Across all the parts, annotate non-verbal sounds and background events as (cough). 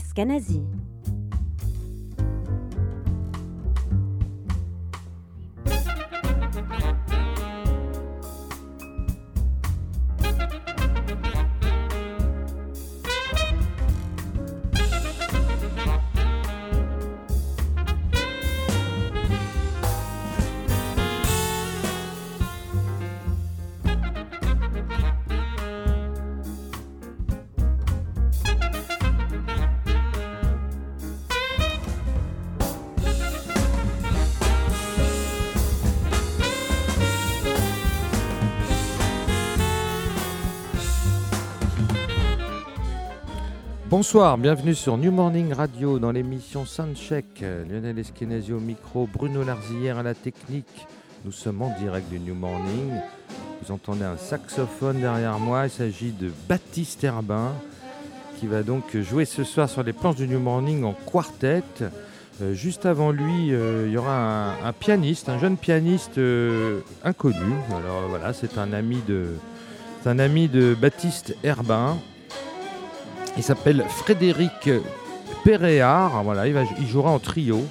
Escanazi. Bonsoir, bienvenue sur New Morning Radio dans l'émission Soundcheck. Lionel Eskenazi au micro, Bruno Larzillière à la technique. Nous sommes en direct du New Morning. Vous entendez un saxophone derrière moi. Il s'agit de Baptiste Herbin qui va donc jouer ce soir sur les planches du New Morning en quartet. Euh, juste avant lui, euh, il y aura un, pianiste, un jeune pianiste euh, inconnu. Alors voilà, c'est un ami de Baptiste Herbin. Il s'appelle Frédéric Péréard. Voilà, il, va, il jouera en trio.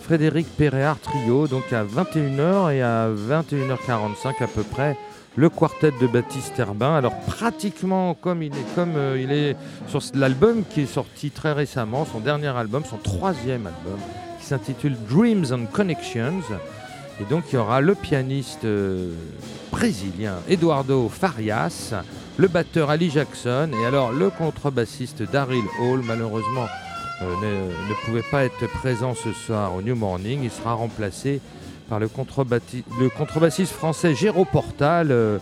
Frédéric Péréard trio, donc à 21h et à 21h45 à peu près, le quartet de Baptiste Herbin. Alors pratiquement comme il est, comme euh, il est sur l'album qui est sorti très récemment, son dernier album, son troisième album, qui s'intitule Dreams and Connections. Et donc il y aura le pianiste euh, brésilien Eduardo Farias, le batteur Ali Jackson et alors le contrebassiste Daryl Hall, malheureusement euh, ne, pouvait pas être présent ce soir au New Morning. Il sera remplacé par le, contrebassiste français Géraud Portal. euh,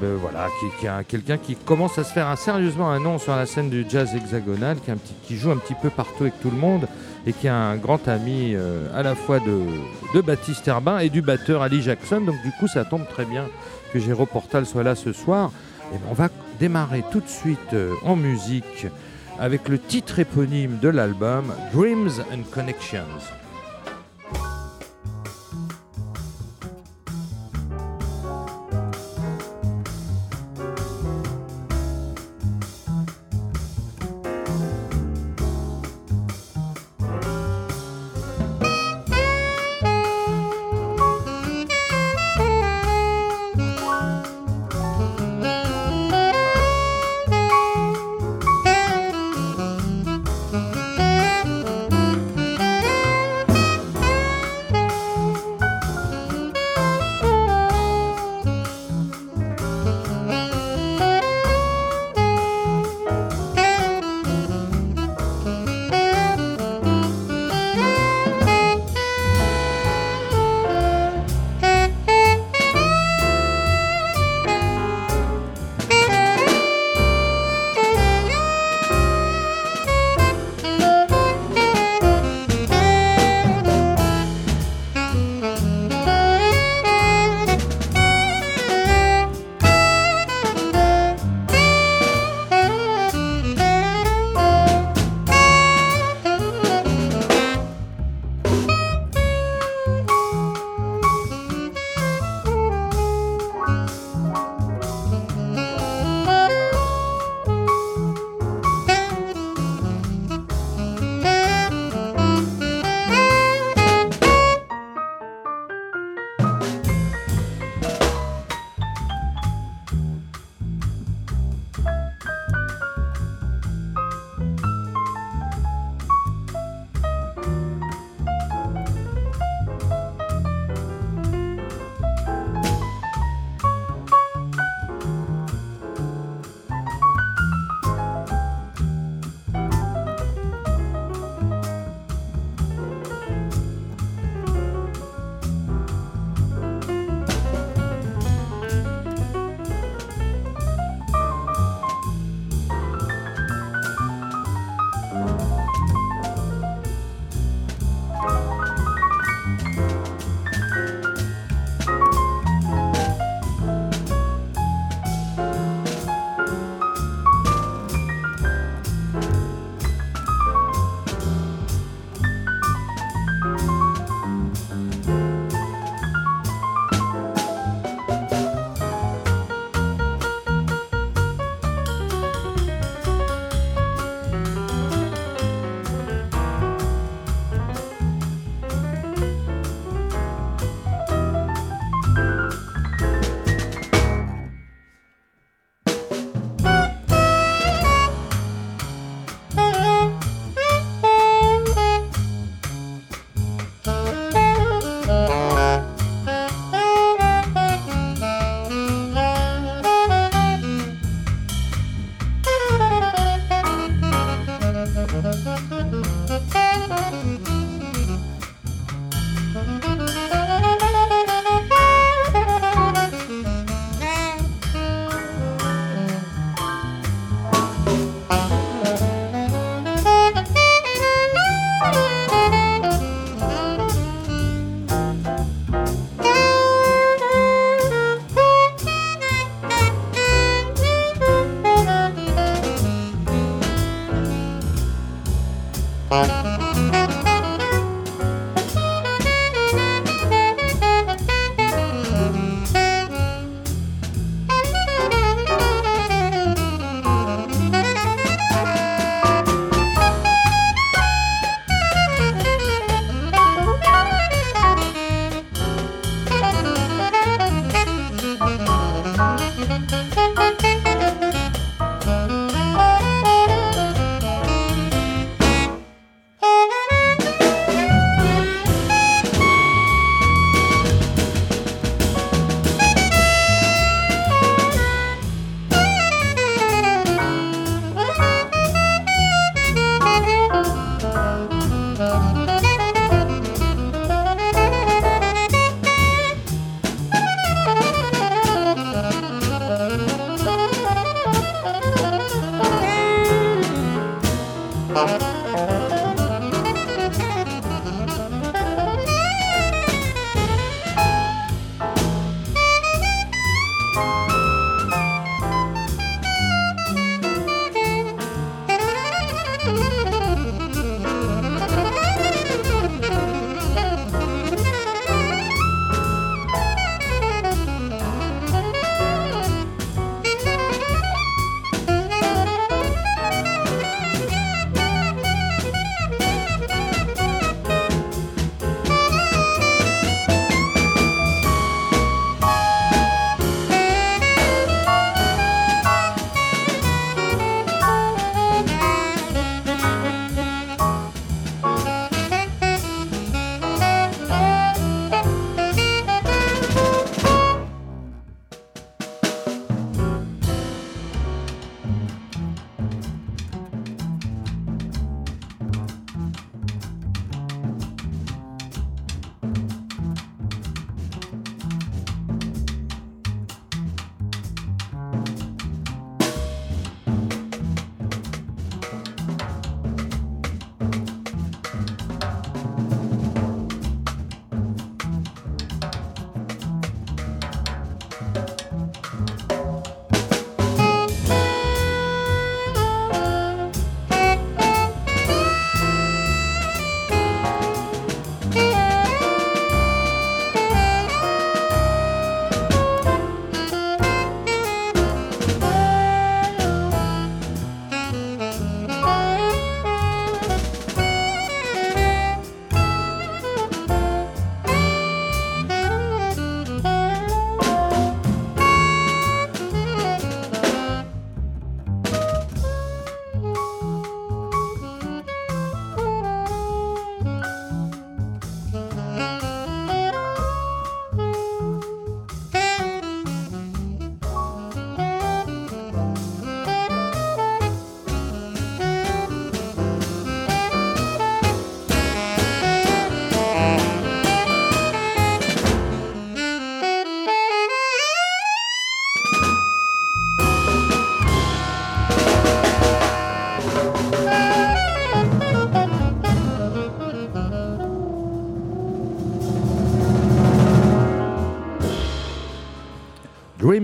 ben voilà, qui, qui est un- quelqu'un qui commence à se faire un- sérieusement un nom sur la scène du jazz hexagonal, qui, joue un petit peu partout avec tout le monde et qui est un grand ami euh, à la fois de, de Baptiste Herbin et du batteur Ali Jackson. Donc du coup, ça tombe très bien que Géraud Portal soit là ce soir. Et ben, on va démarrer tout de suite euh, en musique avec le titre éponyme de l'album Dreams and Connections.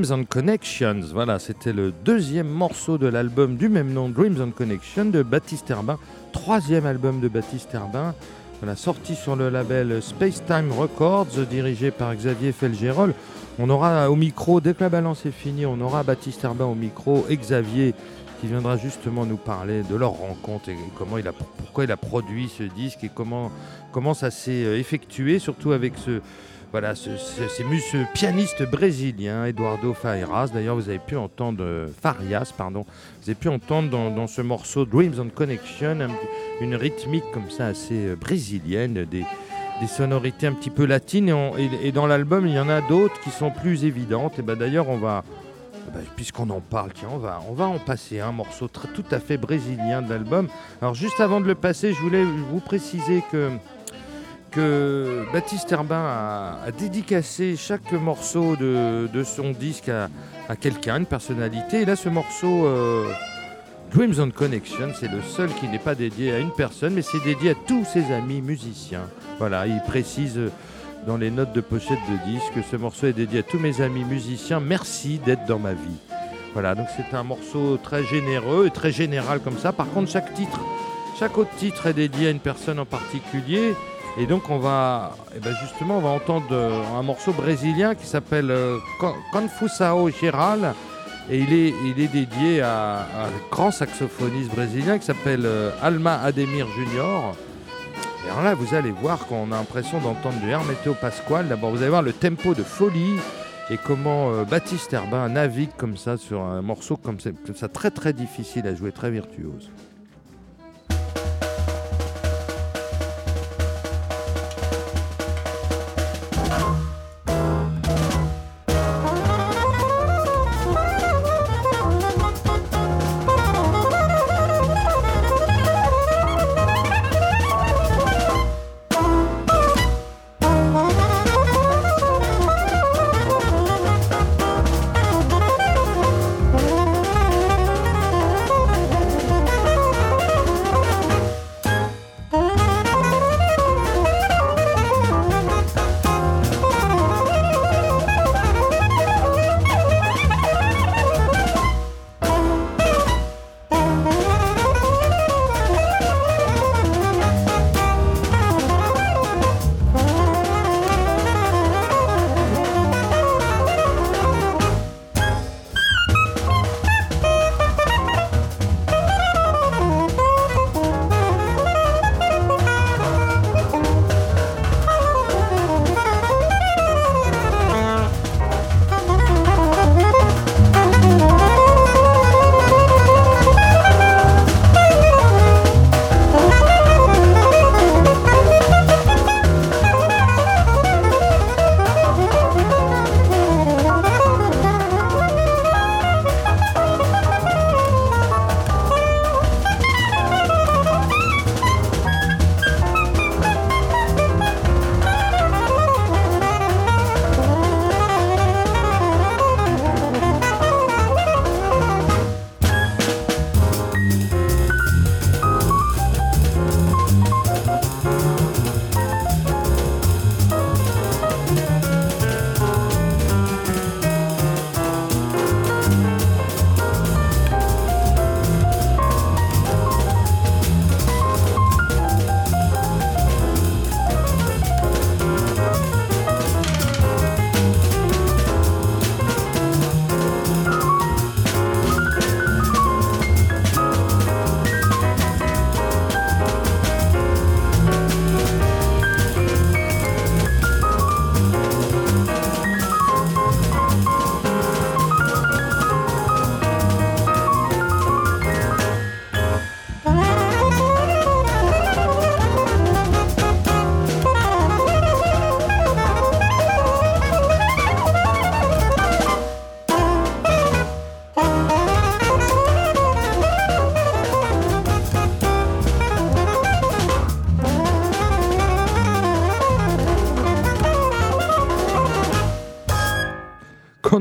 Dreams and Connections. Voilà, c'était le deuxième morceau de l'album du même nom, Dreams and Connections, de Baptiste Herbin. Troisième album de Baptiste Herbin. Voilà, sorti sur le label Space Time Records, dirigé par Xavier Felgérol. On aura au micro, dès que la balance est finie, on aura Baptiste Herbin au micro et Xavier qui viendra justement nous parler de leur rencontre et comment il a, pourquoi il a produit ce disque et comment, comment ça s'est euh, effectué, surtout avec ce, voilà, ce, pianiste brésilien, Eduardo Farias. D'ailleurs, vous avez pu entendre euh, Farias, pardon. Vous avez pu entendre dans, ce morceau Dreams and Connection une rythmique comme ça assez euh, brésilienne, des, sonorités un petit peu latines. Et, dans l'album, il y en a d'autres qui sont plus évidentes. Et ben d'ailleurs, on va bah, puisqu'on en parle, tiens, on va en passer un morceau tout à fait brésilien de l'album. Alors juste avant de le passer, je voulais vous préciser que, que Baptiste Herbin a, dédicacé chaque morceau de, son disque à, quelqu'un, une personnalité. Et là, ce morceau euh, Dreams on Connection, c'est le seul qui n'est pas dédié à une personne, mais c'est dédié à tous ses amis musiciens. Voilà, il précise dans les notes de pochette de disque. Ce morceau est dédié à tous mes amis musiciens. Merci d'être dans ma vie. Voilà, donc c'est un morceau très généreux et très général comme ça. Par contre, chaque titre, chaque autre titre est dédié à une personne en particulier. Et donc on va, eh ben justement, on va entendre euh, un morceau brésilien qui s'appelle euh, Confusao Geral. Et il est, il est dédié à, un grand saxophoniste brésilien qui s'appelle euh, Alma Ademir Junior. Et alors là, vous allez voir qu'on a l'impression d'entendre du Hermeto Pasquale. D'abord, vous allez voir le tempo de folie et comment Baptiste Herbin navigue comme ça sur un morceau comme ça, très très difficile à jouer, très virtuose.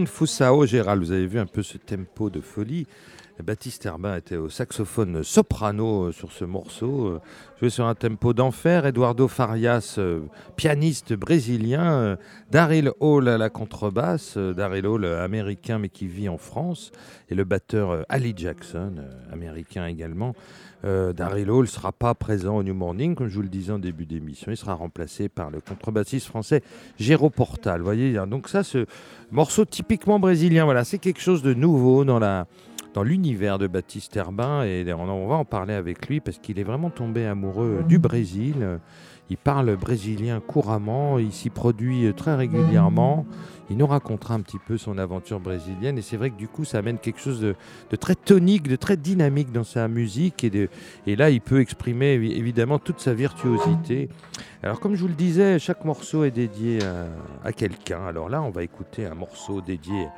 Fusao Gérald, vous avez vu un peu ce tempo de folie. Baptiste Herbin était au saxophone soprano euh, sur ce morceau, euh, joué sur un tempo d'enfer. Eduardo Farias, euh, pianiste brésilien. Daryl Hall à la contrebasse. Daryl Hall, américain mais qui vit en France. Et le batteur Ali Jackson, américain également. Daryl Hall ne sera pas présent au New Morning, comme je vous le disais en début d'émission. Il sera remplacé par le contrebassiste français Géraud Portal. Voyez, donc ça, ce morceau typiquement brésilien, voilà, c'est quelque chose de nouveau dans la dans l'univers de Baptiste Herbin et on va en parler avec lui parce qu'il est vraiment tombé amoureux du Brésil. Il parle brésilien couramment, il s'y produit très régulièrement. Il nous racontera un petit peu son aventure brésilienne et c'est vrai que du coup ça amène quelque chose de, très tonique, de très dynamique dans sa musique et, et là il peut exprimer évidemment toute sa virtuosité. Alors comme je vous le disais, chaque morceau est dédié à, à quelqu'un. Alors là on va écouter un morceau dédié à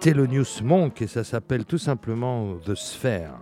Thelonious Monk et ça s'appelle tout simplement The Sphere.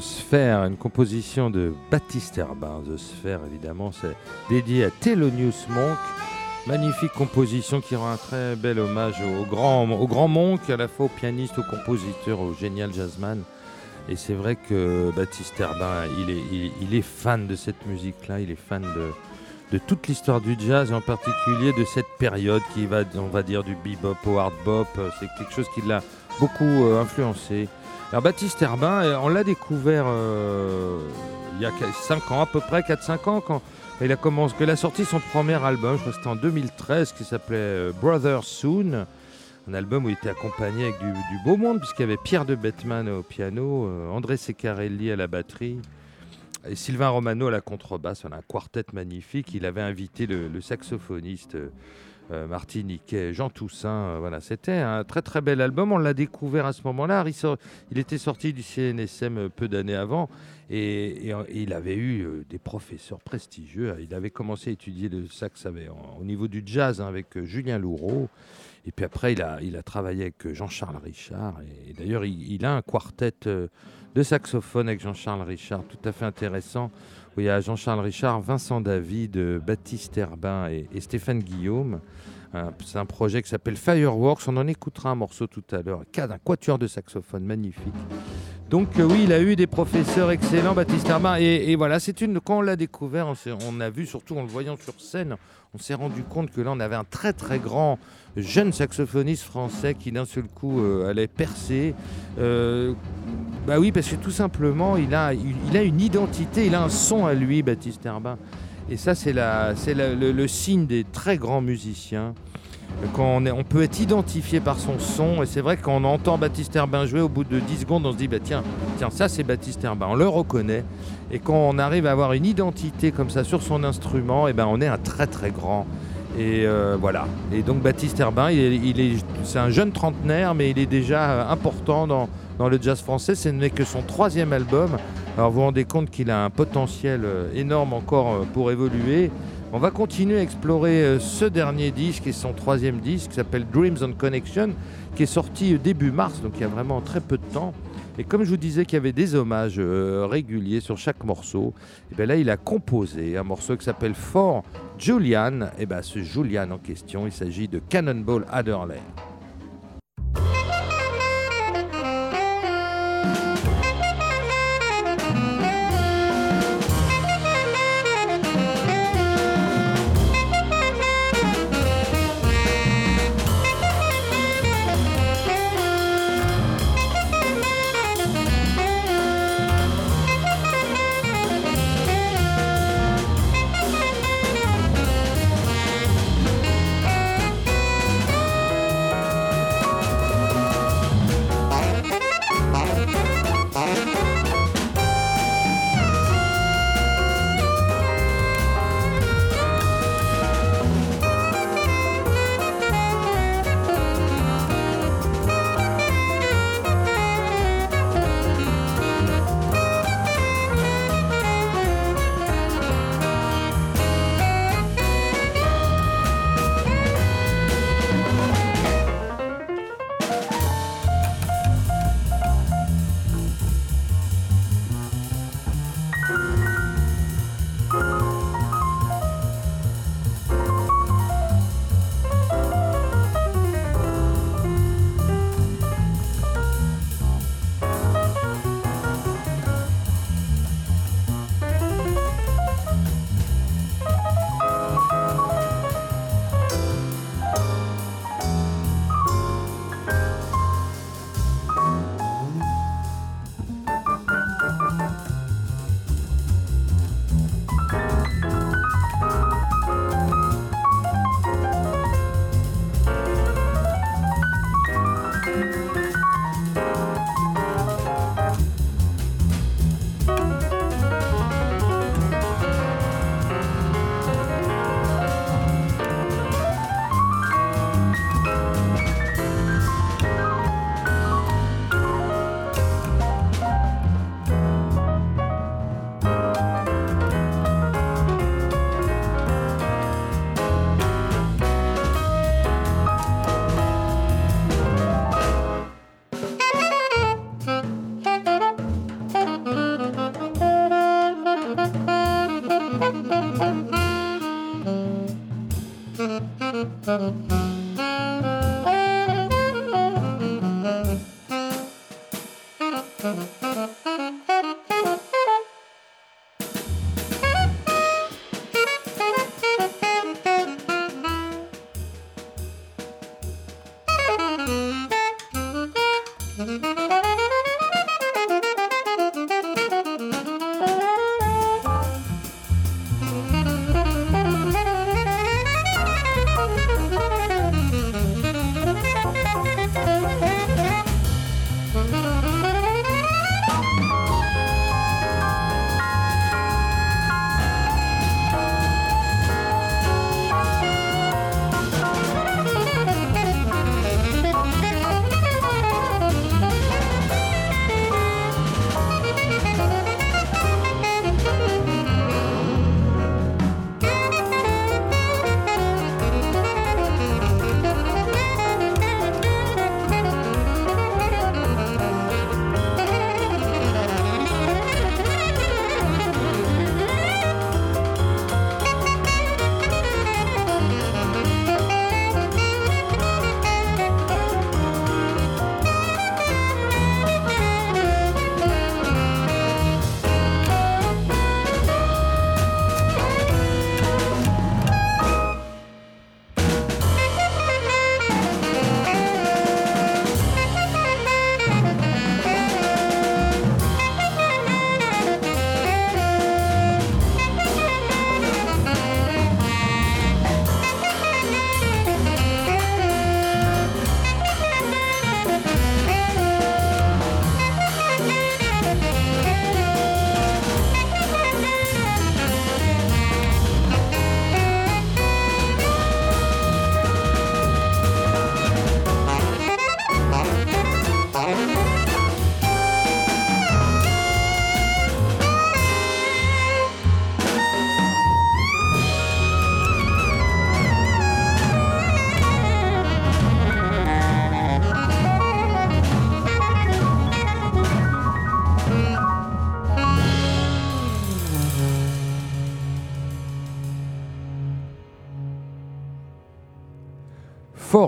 The une composition de Baptiste Herbin. The Sphere, évidemment, c'est dédié à Thelonious Monk. Magnifique composition qui rend un très bel hommage au grand, au grand Monk, à la fois au pianiste, au compositeur, au génial jazzman. Et c'est vrai que Baptiste Herbin, il est, fan de cette musique-là, il est fan de, de toute l'histoire du jazz, en particulier de cette période qui va, on va dire, du bebop au hard bop. C'est quelque chose qui l'a beaucoup euh, influencé. Alors Baptiste Herbin, euh, on l'a découvert euh, il y a 5 ans à peu près, 4-5 ans, quand il a commencé, qu'il a sorti son premier album, je crois que c'était en 2013, qui s'appelait Brother Soon. Un album où il était accompagné avec du, beau monde, puisqu'il y avait Pierre de Bettman au piano, André Secarelli à la batterie, et Sylvain Romano à la contrebasse. On a un quartet magnifique. Il avait invité le, saxophoniste euh, martiniquais Jean Toussaint. Euh, voilà, c'était un très très bel album. On l'a découvert à ce moment-là. Il, était sorti du CNSM euh, peu d'années avant et, il avait eu des professeurs prestigieux. Il avait commencé à étudier le sax au niveau du jazz hein, avec Julien Loureau. Et puis après, il a, il travaillé avec Jean-Charles Richard. Et, d'ailleurs, il, a un quartet de saxophone avec Jean-Charles Richard, tout à fait intéressant. Y a Jean-Charles Richard, Vincent David, Baptiste Herbin et Stéphane Guillaume. C'est un projet qui s'appelle Fireworks. On en écoutera un morceau tout à l'heure. Cas d'un quatuor de saxophone magnifique. Donc euh, oui, il a eu des professeurs excellents, Baptiste Herbin. Et, voilà, c'est une. Quand on l'a découvert, on, a vu, surtout en le voyant sur scène, on s'est rendu compte que là, on avait un très très grand jeune saxophoniste français qui d'un seul coup euh, allait percer. Euh, bah oui, parce que tout simplement, il a, il, a une identité, il a un son à lui, Baptiste Herbin. Et ça, c'est le, signe des très grands musiciens. Quand on, peut être identifié par son son, et c'est vrai qu'on entend Baptiste Herbin jouer, au bout de 10 secondes, on se dit, bah, tiens, tiens, ça c'est Baptiste Herbin, on le reconnaît. Et quand on arrive à avoir une identité comme ça sur son instrument, et ben, on est un très très grand. Et euh, voilà. Et donc Baptiste Herbin, c'est un jeune trentenaire, mais il est déjà important dans, dans le jazz français. Ce n'est que son troisième album. Alors vous vous rendez compte qu'il a un potentiel euh, énorme encore euh, pour évoluer. On va continuer à explorer euh, ce dernier disque et son troisième disque qui s'appelle Dreams on Connection, qui est sorti début mars, donc il y a vraiment très peu de temps. Et comme je vous disais qu'il y avait des hommages réguliers sur chaque morceau, et bien là il a composé un morceau qui s'appelle For Julian. Et bien ce Julian en question, il s'agit de Cannonball Adderley.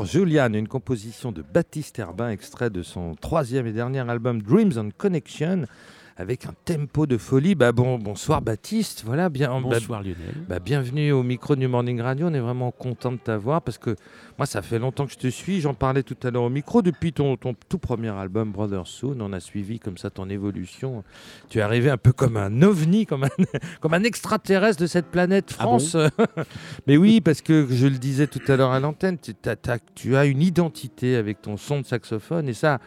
Julian, une composition de Baptiste Herbin, extrait de son troisième et dernier album Dreams and Connection, avec un tempo de folie. Bah bon, bonsoir Baptiste, voilà, bien. bah, Bonsoir Lionel. bah, bienvenue au micro du Morning Radio. On est vraiment content de t'avoir parce que moi, ça fait longtemps que je te suis. J'en parlais tout à l'heure au micro. Depuis ton, ton tout premier album, Brother Soon, on a suivi comme ça ton évolution. Tu es arrivé un peu comme un ovni, comme un, (laughs) comme un extraterrestre de cette planète Ah bon France. (laughs) Mais oui, parce que je le disais tout à l'heure à l'antenne, tu, tu as une identité avec ton son de saxophone et ça.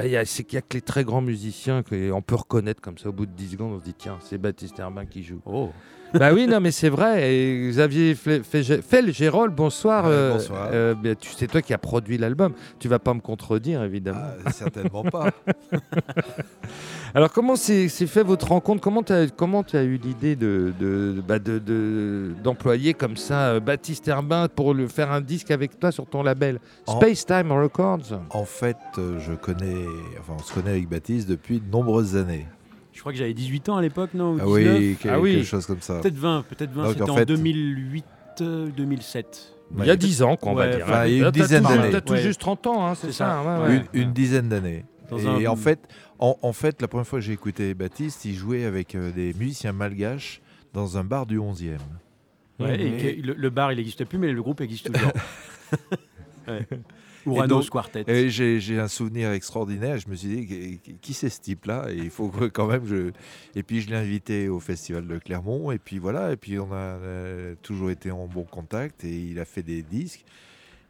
A- c'est qu'il n'y a que les très grands musiciens qu'on peut reconnaître comme ça au bout de 10 secondes. On se dit, tiens, c'est Baptiste Herbin qui joue. Oh. Bah oui, non, mais c'est vrai. Et Xavier Fel-Gérol, bonsoir. Euh, bonsoir. euh, c'est toi qui as produit l'album. Tu vas pas me contredire, évidemment. Ah, certainement pas. (laughs) Alors, comment s'est fait votre rencontre? Comment tu as, comment as eu l'idée de, bah, de- de- d'employer comme ça euh, Baptiste Herbin pour le faire un disque avec toi sur ton label En- Space Time Records? En fait, euh, je connais, enfin, on se connaît avec Baptiste depuis de nombreuses années. Je crois que j'avais 18 ans à l'époque, non ou Ah 19 oui, quelque Ah oui. chose comme ça. Peut-être 20, peut-être 20. Donc, C'était en en, fait- 2008, euh, 2007. Il y a 10 ans, qu'on va Ouais, dire. enfin, il y a une Là, dizaine d'années. T'as tout Ouais. juste 30 ans, hein, c'est C'est ça. ça. ouais, ouais. Une, une dizaine d'années. Dans Et un- en fait, en, en fait, la première fois que j'ai écouté Baptiste, il jouait avec euh, des musiciens malgaches dans un bar du 11e. Ouais, et Mhm. que le, le bar, il n'existe plus, mais le groupe existe toujours. (laughs) donc- Quartet. Et j'ai j'ai un souvenir extraordinaire. Je me suis dit, qui- c'est ce type-là? Et il faut quand même. Je... Et puis je l'ai invité au festival de Clermont. Et puis voilà. Et puis on a euh, toujours été en bon contact. Et il a fait des disques.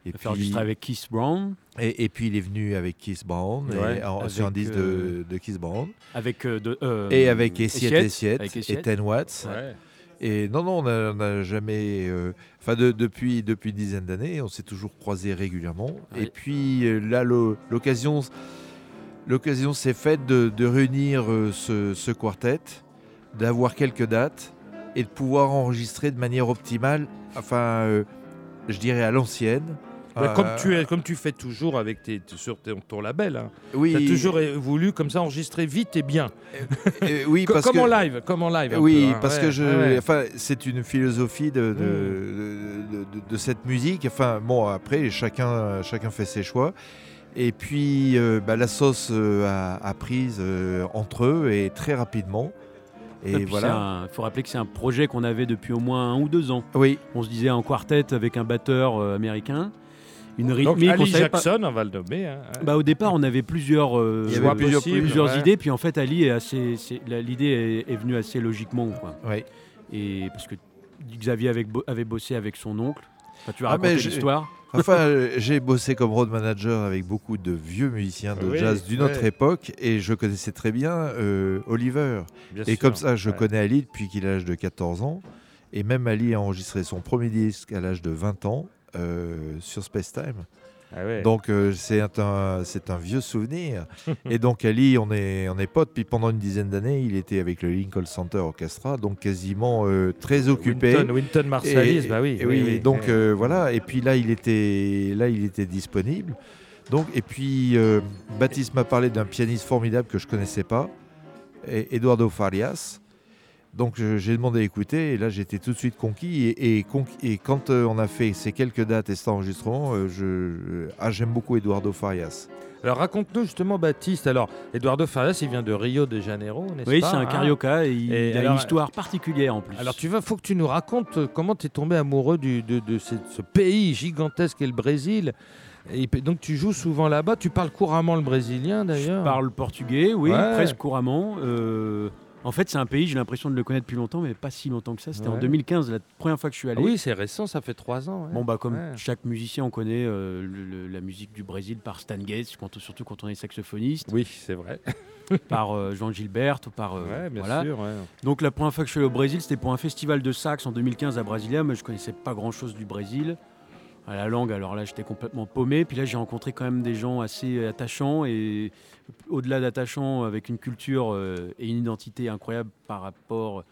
Et Il a fait puis, enregistrer avec Keith Brown, et, et puis il est venu avec Kiss Brown, et sur un disque euh, de, de Kiss Brown, avec euh, de, euh, et avec Essiette Essiette, et. 10 Watts. Ouais. Et non, non, on n'a jamais. euh, Enfin, de- depuis, depuis une dizaine d'années, on s'est toujours croisés régulièrement. Et puis euh, là, l'occasion l'occasion s'est faite de, de réunir euh, ce, ce quartet, d'avoir quelques dates et de pouvoir enregistrer de manière optimale, enfin, euh, je dirais à l'ancienne. Euh, comme, tu es, comme tu fais toujours avec tes, sur ton, ton label. Hein. Oui, Tu as toujours euh, voulu comme ça enregistrer vite et bien. euh, oui, (laughs) parce comme que, en live. Comme en live Oui, peu, hein. parce Ouais, que je, ouais, ouais. enfin, c'est une philosophie de, de, Mm. de- de, de cette musique. Enfin, bon, après, chacun, chacun fait ses choix. Et puis, euh, bah, la sauce euh, a, a, prise euh, entre eux et très rapidement. Et, voilà. Il faut rappeler que c'est un projet qu'on avait depuis au moins un ou deux ans. Oui. On se disait en quartet avec un batteur américain. Une rythmique. Donc, Ali Jackson, on va le nommer. Hein. Bah, au départ, on avait plusieurs, plusieurs, plusieurs idées. Puis en fait, Ali est assez. L'idée est, est, venue assez logiquement. Quoi. Oui. Et parce que Xavier avait, avait bossé avec son oncle. Enfin, tu as ah, raconté l'histoire. (laughs) Enfin, euh, j'ai bossé comme road manager avec beaucoup de vieux musiciens de jazz d'une autre époque et je connaissais très bien euh, Oliver. et comme ça, je connais Ali depuis qu'il a l'âge de 14 ans. Et même Ali a enregistré son premier disque à l'âge de 20 ans euh, sur Space Time. Ah donc euh, c'est un, c'est un vieux souvenir. et donc Ali, on est, on est potes. Puis pendant une dizaine d'années, il était avec le Lincoln Center Orchestra, donc quasiment euh, très occupé. Winton, Winton Marsalis, bah oui. oui, donc euh, voilà. Et puis là, il était, là, il était disponible. Donc et puis Baptiste m'a parlé d'un pianiste formidable que je connaissais pas, Eduardo Farias. Donc j'ai demandé à écouter et là j'étais tout de suite conquis. Et, et, quand euh, on a fait ces quelques dates et cet enregistrement, euh, je, ah, j'aime beaucoup Eduardo Farias. Alors raconte-nous justement Baptiste. Alors Eduardo Farias, il vient de Rio de Janeiro, n'est-ce oui, pas Oui, c'est un hein carioca et il, a une histoire particulière en plus. Alors tu vas, faut que tu nous racontes euh, comment tu es tombé amoureux du, de, ce, pays gigantesque qu'est le Brésil. Et donc tu joues souvent là-bas. Tu parles couramment le brésilien d'ailleurs. Je parle portugais, oui, presque couramment. En fait, c'est un pays, j'ai l'impression de le connaître depuis longtemps, mais pas si longtemps que ça. C'était en 2015, la première fois que je suis allé. Ah oui, c'est récent, ça fait trois ans. Bon, bah, comme chaque musicien, on connaît euh, la musique du Brésil par Stan Getz, surtout quand on est saxophoniste. Oui, c'est vrai. (laughs) par euh, Jean Gilbert ou par. Euh, bien voilà. sûr. Donc, la première fois que je suis allé au Brésil, c'était pour un festival de sax en 2015 à Brasilia, mais je connaissais pas grand chose du Brésil à la langue, alors là j'étais complètement paumé. Puis là j'ai rencontré quand même des gens assez attachants et au-delà d'attachants avec une culture euh, et une identité incroyable par rapport.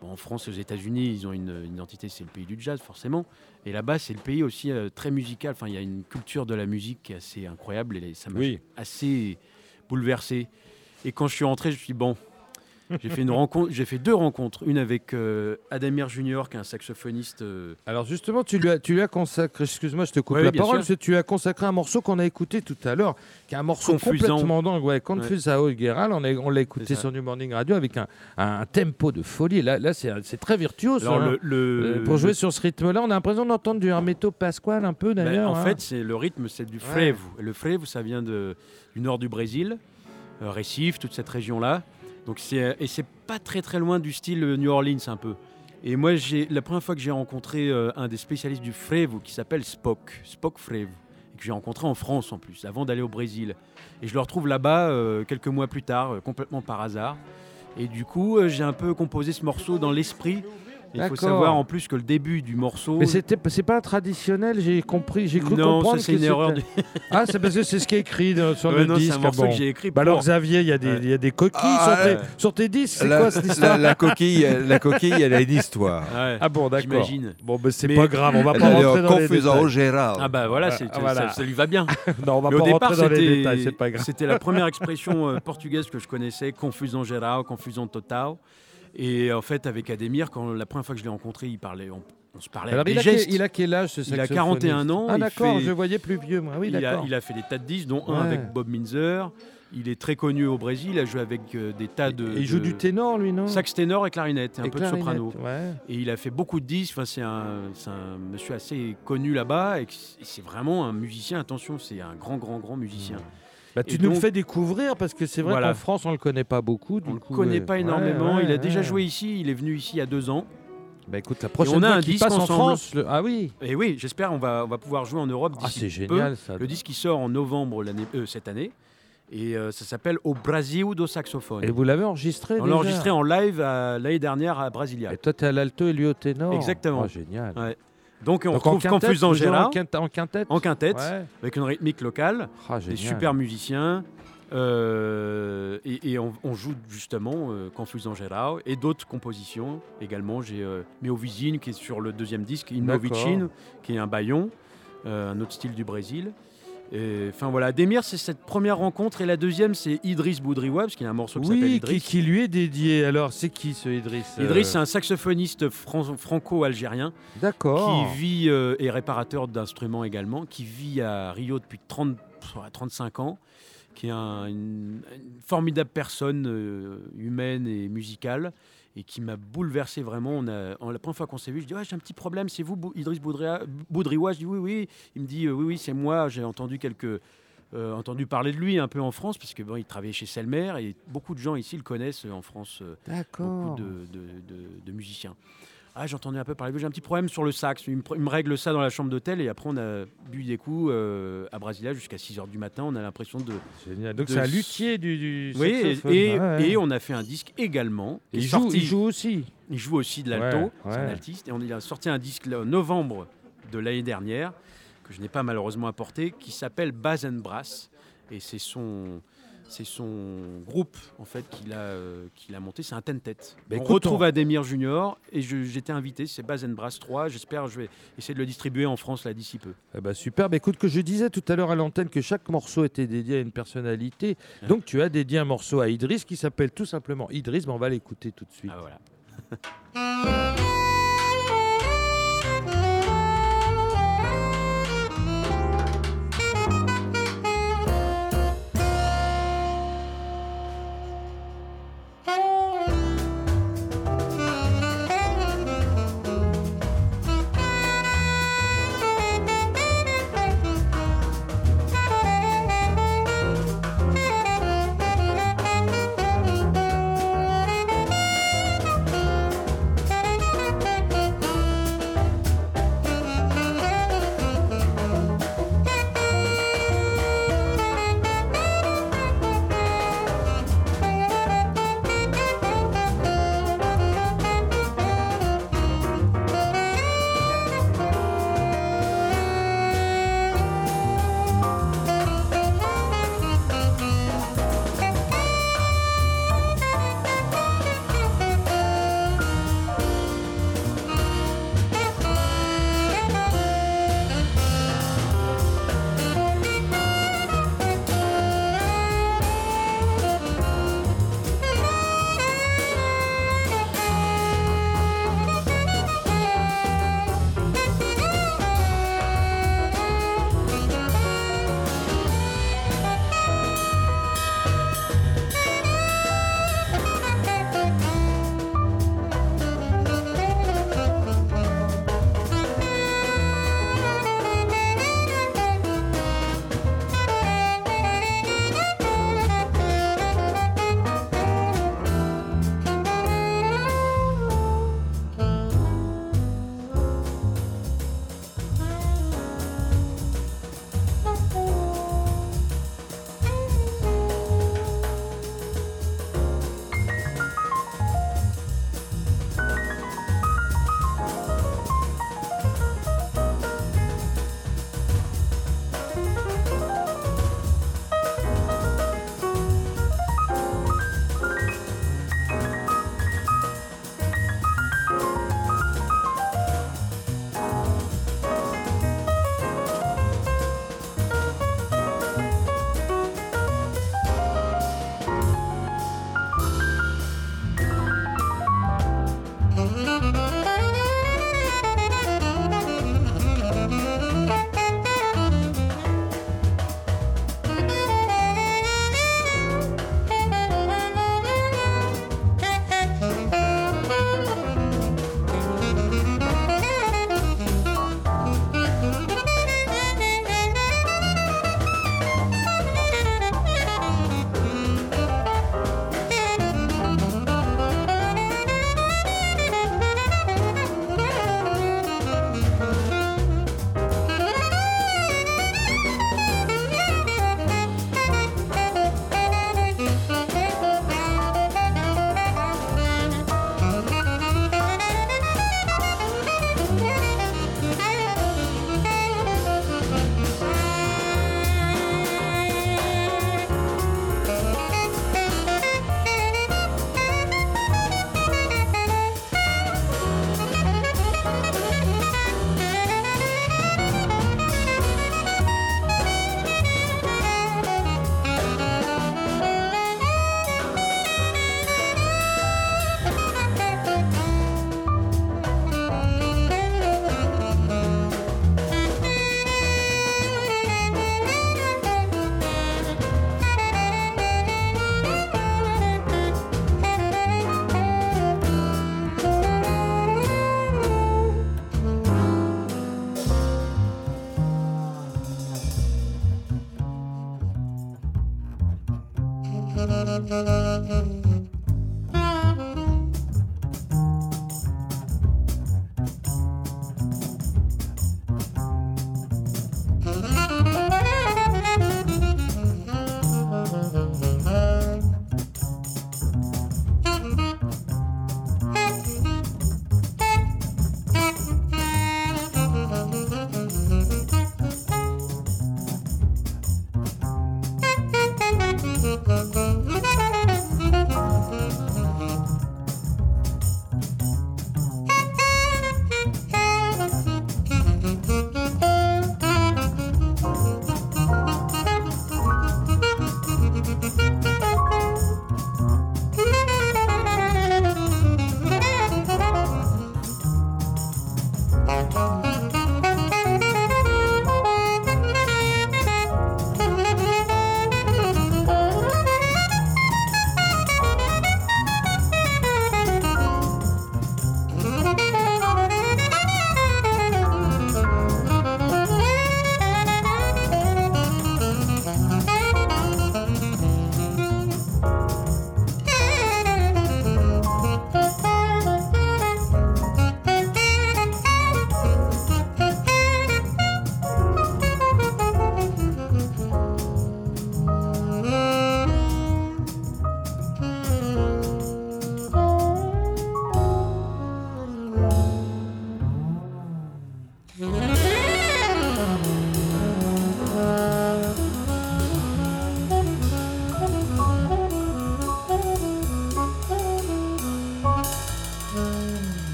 en France et aux États-Unis, ils ont une, identité, c'est le pays du jazz forcément. Et là-bas, c'est le pays aussi euh, très musical. Enfin, il y a une culture de la musique qui est assez incroyable et ça m'a assez bouleversé. Et quand je suis rentré, je me suis dit, bon, j'ai fait une rencontre, j'ai fait deux rencontres, une avec euh, Adamir Junior, qui est un saxophoniste. Euh, Alors justement, tu lui as, tu lui as consacré, excuse-moi, je te coupe la parole, parce que tu as consacré un morceau qu'on a écouté tout à l'heure, qui est un morceau complètement dingue, ouais, Confusao ouais. Guéral, on, on l'a écouté sur New Morning Radio avec un, un, tempo de folie. Là, là c'est, très virtuose. Alors, hein. le, pour jouer sur ce rythme-là, on a l'impression d'entendre du Hermeto Pasquale un peu ben, d'ailleurs. en hein. fait, c'est le rythme, c'est du frevo. Le frevo, ça vient de, du nord du Brésil, euh, Recife, toute cette région-là. Donc euh, et c'est pas très très loin du style euh, New Orleans un peu. Et moi j'ai la première fois que j'ai rencontré euh, un des spécialistes du frevo qui s'appelle Spock, Spock Frevo, et que j'ai rencontré en France en plus, avant d'aller au Brésil. Et je le retrouve là-bas quelques mois plus tard, complètement par hasard. Et du coup j'ai un peu composé ce morceau dans l'esprit il faut savoir en plus que le début du morceau. Mais c'était, c'est pas traditionnel, j'ai compris, j'ai cru non, comprendre. c'est une erreur. Du... (laughs) ah, c'est parce que c'est ce qui est écrit sur le disque. C'est un morceau que j'ai écrit. Bah alors Xavier, il y a des, il y a des coquilles ah, sur, tes, sur, tes, disques. C'est quoi cette histoire la, coquille, la coquille, elle a une histoire. ah bon, d'accord. J'imagine. Bon, ben c'est pas grave, on va pas rentrer dans les détails. Gérard. Ah bah voilà, ça, lui va bien. (laughs) non, on va pas rentrer dans les détails, c'est pas grave. C'était la première expression euh, portugaise que je connaissais, confusant Gérard, confusant total. Et en fait, avec Ademir, quand la première fois que je l'ai rencontré, il parlait, on, se parlait avec il des gestes. il a quel âge ce Il a 41 ans. Ah d'accord, je voyais plus vieux moi. Oui, il, a, il a fait des tas de disques, dont un avec Bob Minzer. Il est très connu au Brésil, il a joué avec euh, des tas de. Et il joue du ténor, lui, non? Sax ténor et clarinette, un peu de soprano. Et il a fait beaucoup de disques. Enfin, c'est un, un, monsieur assez connu là-bas. Et c'est vraiment un musicien, attention, c'est un grand, grand, grand musicien. Mmh. Bah, tu nous le fais découvrir parce que c'est vrai qu'en France on le connaît pas beaucoup. on ne le connaît pas énormément. il a déjà joué ici. Il est venu ici il y a deux ans. Bah écoute, la prochaine on a un disque passe en France. Ah oui. Et oui, j'espère on va on va pouvoir jouer en Europe ah, c'est génial ça. Le disque qui sort en novembre l'année euh, cette année. Et euh, ça s'appelle Au Brasil do saxophone. Et vous l'avez enregistré On l'a enregistré en live l'année dernière à Brasilia. Et toi, tu es à l'alto et lui au ténor Exactement. Oh, génial. Donc on retrouve Confusant Gérard. En quintette En quintette, avec une rythmique locale. Ah, des super musiciens. Euh, et, on, joue justement euh, Confusant Gérard et d'autres compositions également. J'ai euh, Meovizine qui est sur le deuxième disque, Innovicine qui est un baillon, un autre style du Brésil. Enfin voilà, Demir, c'est cette première rencontre. Et la deuxième, c'est Idriss Boudriwa, parce qu'il y a un morceau qui s'appelle Oui, qui, Idriss. qui lui est dédié. Alors, c'est qui ce Idriss euh, Idriss, c'est un saxophoniste fran- franco-algérien D'accord. qui vit euh, et réparateur d'instruments également, qui vit à Rio depuis 30, ouais, 35 ans, qui est un- une, une formidable personne euh, humaine et musicale et qui m'a bouleversé vraiment. On a, en- la première fois qu'on s'est vu, je dis ouais, j'ai un petit problème, c'est vous Idriss Boudria- Boudriwa? Je dis oui, oui. Il me dit euh, oui, oui, c'est moi. J'ai entendu quelques euh, entendu parler de lui un peu en France, parce que bon, il travaillait chez Selmer et beaucoup de gens ici le connaissent euh, en France. euh, beaucoup D'accord. de, de- de- de musiciens. Ah, j'entendais un peu parler. J'ai un petit problème sur le sax. Il me, pr- il me règle ça dans la chambre d'hôtel et après on a bu des coups euh, à Brasilia jusqu'à 6h du matin. On a l'impression de... Génial. Donc, de c'est un luthier du, du Oui, et, saxophone. et- Ouais, ouais. et on a fait un disque également. il, joue, sorti- il joue aussi. il joue aussi de l'alto, Ouais, c'est un altiste. Et on il a sorti un disque là, en novembre de l'année dernière, que je n'ai pas malheureusement apporté, qui s'appelle Bass and Brass. Et c'est son, c'est son groupe en fait qu'il a, euh, qu'il a monté, c'est un ten-tête. Bah, on écoute, retrouve on- Ademir Junior et j'étais invité, c'est and Brass 3. J'espère je vais essayer de le distribuer en France là d'ici peu. Eh ben, super. Bah, écoute, que je disais tout à l'heure à l'antenne que chaque morceau était dédié à une personnalité. Ouais. Donc, tu as dédié un morceau à Idriss qui s'appelle tout simplement Idriss. On va l'écouter tout de suite. Ah, voilà. (laughs)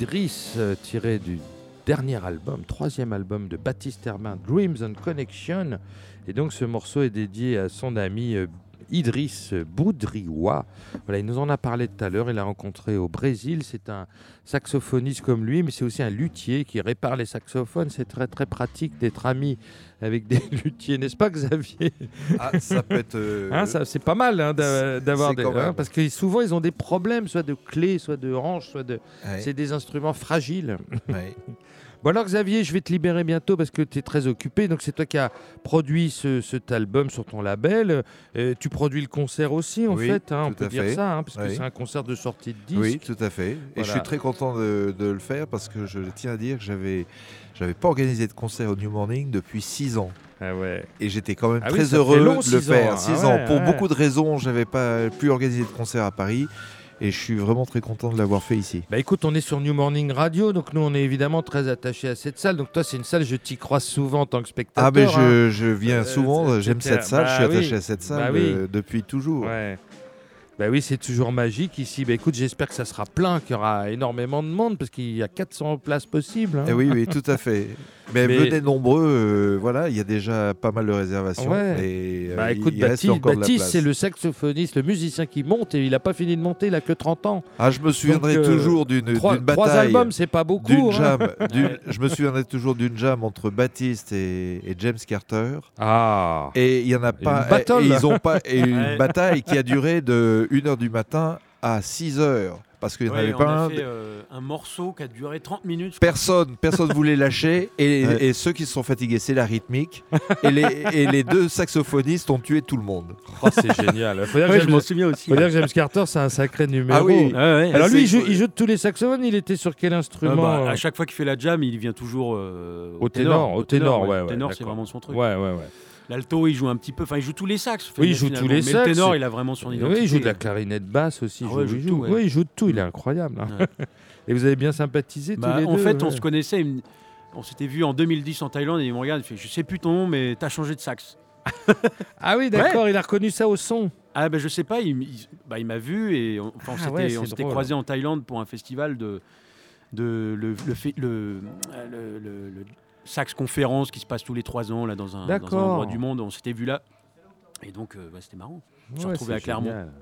Idris, euh, tiré du dernier album, troisième album de Baptiste Hermin, Dreams and Connection. Et donc ce morceau est dédié à son ami euh, Idriss Boudrioua. Voilà, il nous en a parlé tout à l'heure. Il l'a rencontré au Brésil. C'est un saxophoniste comme lui, mais c'est aussi un luthier qui répare les saxophones. C'est très très pratique d'être ami avec des (laughs) luthiers, n'est-ce pas, Xavier? Ah, ça peut être. euh, Hein, ça, C'est pas mal hein, d'avoir des. hein, parce que souvent ils ont des problèmes, soit de clés, soit de hanches, soit de. ouais, C'est des instruments fragiles. ouais. (laughs) Bon alors Xavier, je vais te libérer bientôt parce que tu es très occupé. Donc c'est toi qui as produit ce, cet album sur ton label. Euh, tu produis le concert aussi en Oui, fait, hein, on peut dire fait. ça, hein, parce que c'est un concert de sortie de disque. Oui, tout à fait. Et je suis très content de, de le faire parce que je tiens à dire que j'avais, j'avais pas organisé de concert au New Morning depuis six ans. Ah ouais. Et j'étais quand même Ah très heureux long, de le ans, faire. Six Ah ans. Pour ouais. beaucoup de raisons, j'avais pas pu organiser de concert à Paris. Et je suis vraiment très content de l'avoir fait ici. Bah écoute, on est sur New Morning Radio, donc nous on est évidemment très attachés à cette salle. Donc toi c'est une salle, je t'y croise souvent en tant que spectateur. Ah ben hein. je, je viens Euh, souvent, j'aime cette salle, je suis bah oui. attaché à cette salle Bah oui. depuis toujours. Ouais. Bah oui, c'est toujours magique ici. Bah écoute, j'espère que ça sera plein, qu'il y aura énormément de monde parce qu'il y a 400 places possibles. hein. Eh oui, oui, tout à fait. Mais, Mais- venez nombreux, euh, voilà, il y a déjà pas mal de réservations. Ouais. Et, euh, Bah écoute, Baptiste, Baptiste c'est le saxophoniste, le musicien qui monte et il a pas fini de monter, il a que 30 ans. Ah, je me souviendrai Donc, euh, toujours d'une d'une trois bataille. albums, c'est pas beaucoup. d'une hein. jam, (laughs) je me souviendrai toujours d'une jam entre Baptiste et, et James Carter. Ah. Et il y en a Une pas. battle. et ils ont pas. Et (laughs) une bataille qui a duré de 1h du matin à 6h. Parce qu'il n'y en Ouais, avait pas a un. fait euh, un morceau qui a duré 30 minutes. Personne, personne (laughs) voulait lâcher. Et, Ouais. et ceux qui se sont fatigués, c'est la rythmique. Et les, et les deux saxophonistes ont tué tout le monde. Oh, c'est génial. Faut dire, que Ouais, je James, m'en souviens aussi. faut dire que James Carter, c'est un sacré numéro. Ah oui. Alors lui, il joue, il joue de tous les saxophones. Il était sur quel Ah instrument bah, euh à chaque fois qu'il fait la jam, il vient toujours euh, Au ténor, au ténor, ouais, ténor, c'est vraiment son truc. Ouais, ouais, ouais. L'alto, il joue un petit peu. Enfin, il joue tous les sax. Oui, il joue finalement. tous les Mais sax. le ténor, il a vraiment son Oui, identité. il joue de la clarinette basse aussi. Ah il ouais, joue, il il joue joue- tout, ouais. Oui, il joue de tout. Il est incroyable. hein. (laughs) Et vous avez bien sympathisé Bah, tous les en deux fait, on se connaissait. On s'était vu en 2010 en Thaïlande et il me regarde, il fait Je sais plus ton nom, mais t'as changé de sax. (laughs) Ah oui, d'accord. Il a reconnu ça au son. Ah ben je sais pas, il, m- il- bah, il m'a vu et on, enfin, on Ah s'était croisés en Thaïlande pour un festival de, de le, le, le- le- le sax conférence qui se passe tous les trois ans là dans un, dans un D'accord. endroit du monde. On s'était vu là et donc euh, c'était marrant. On s'est Ouais, retrouvés c'est à Clermont. génial.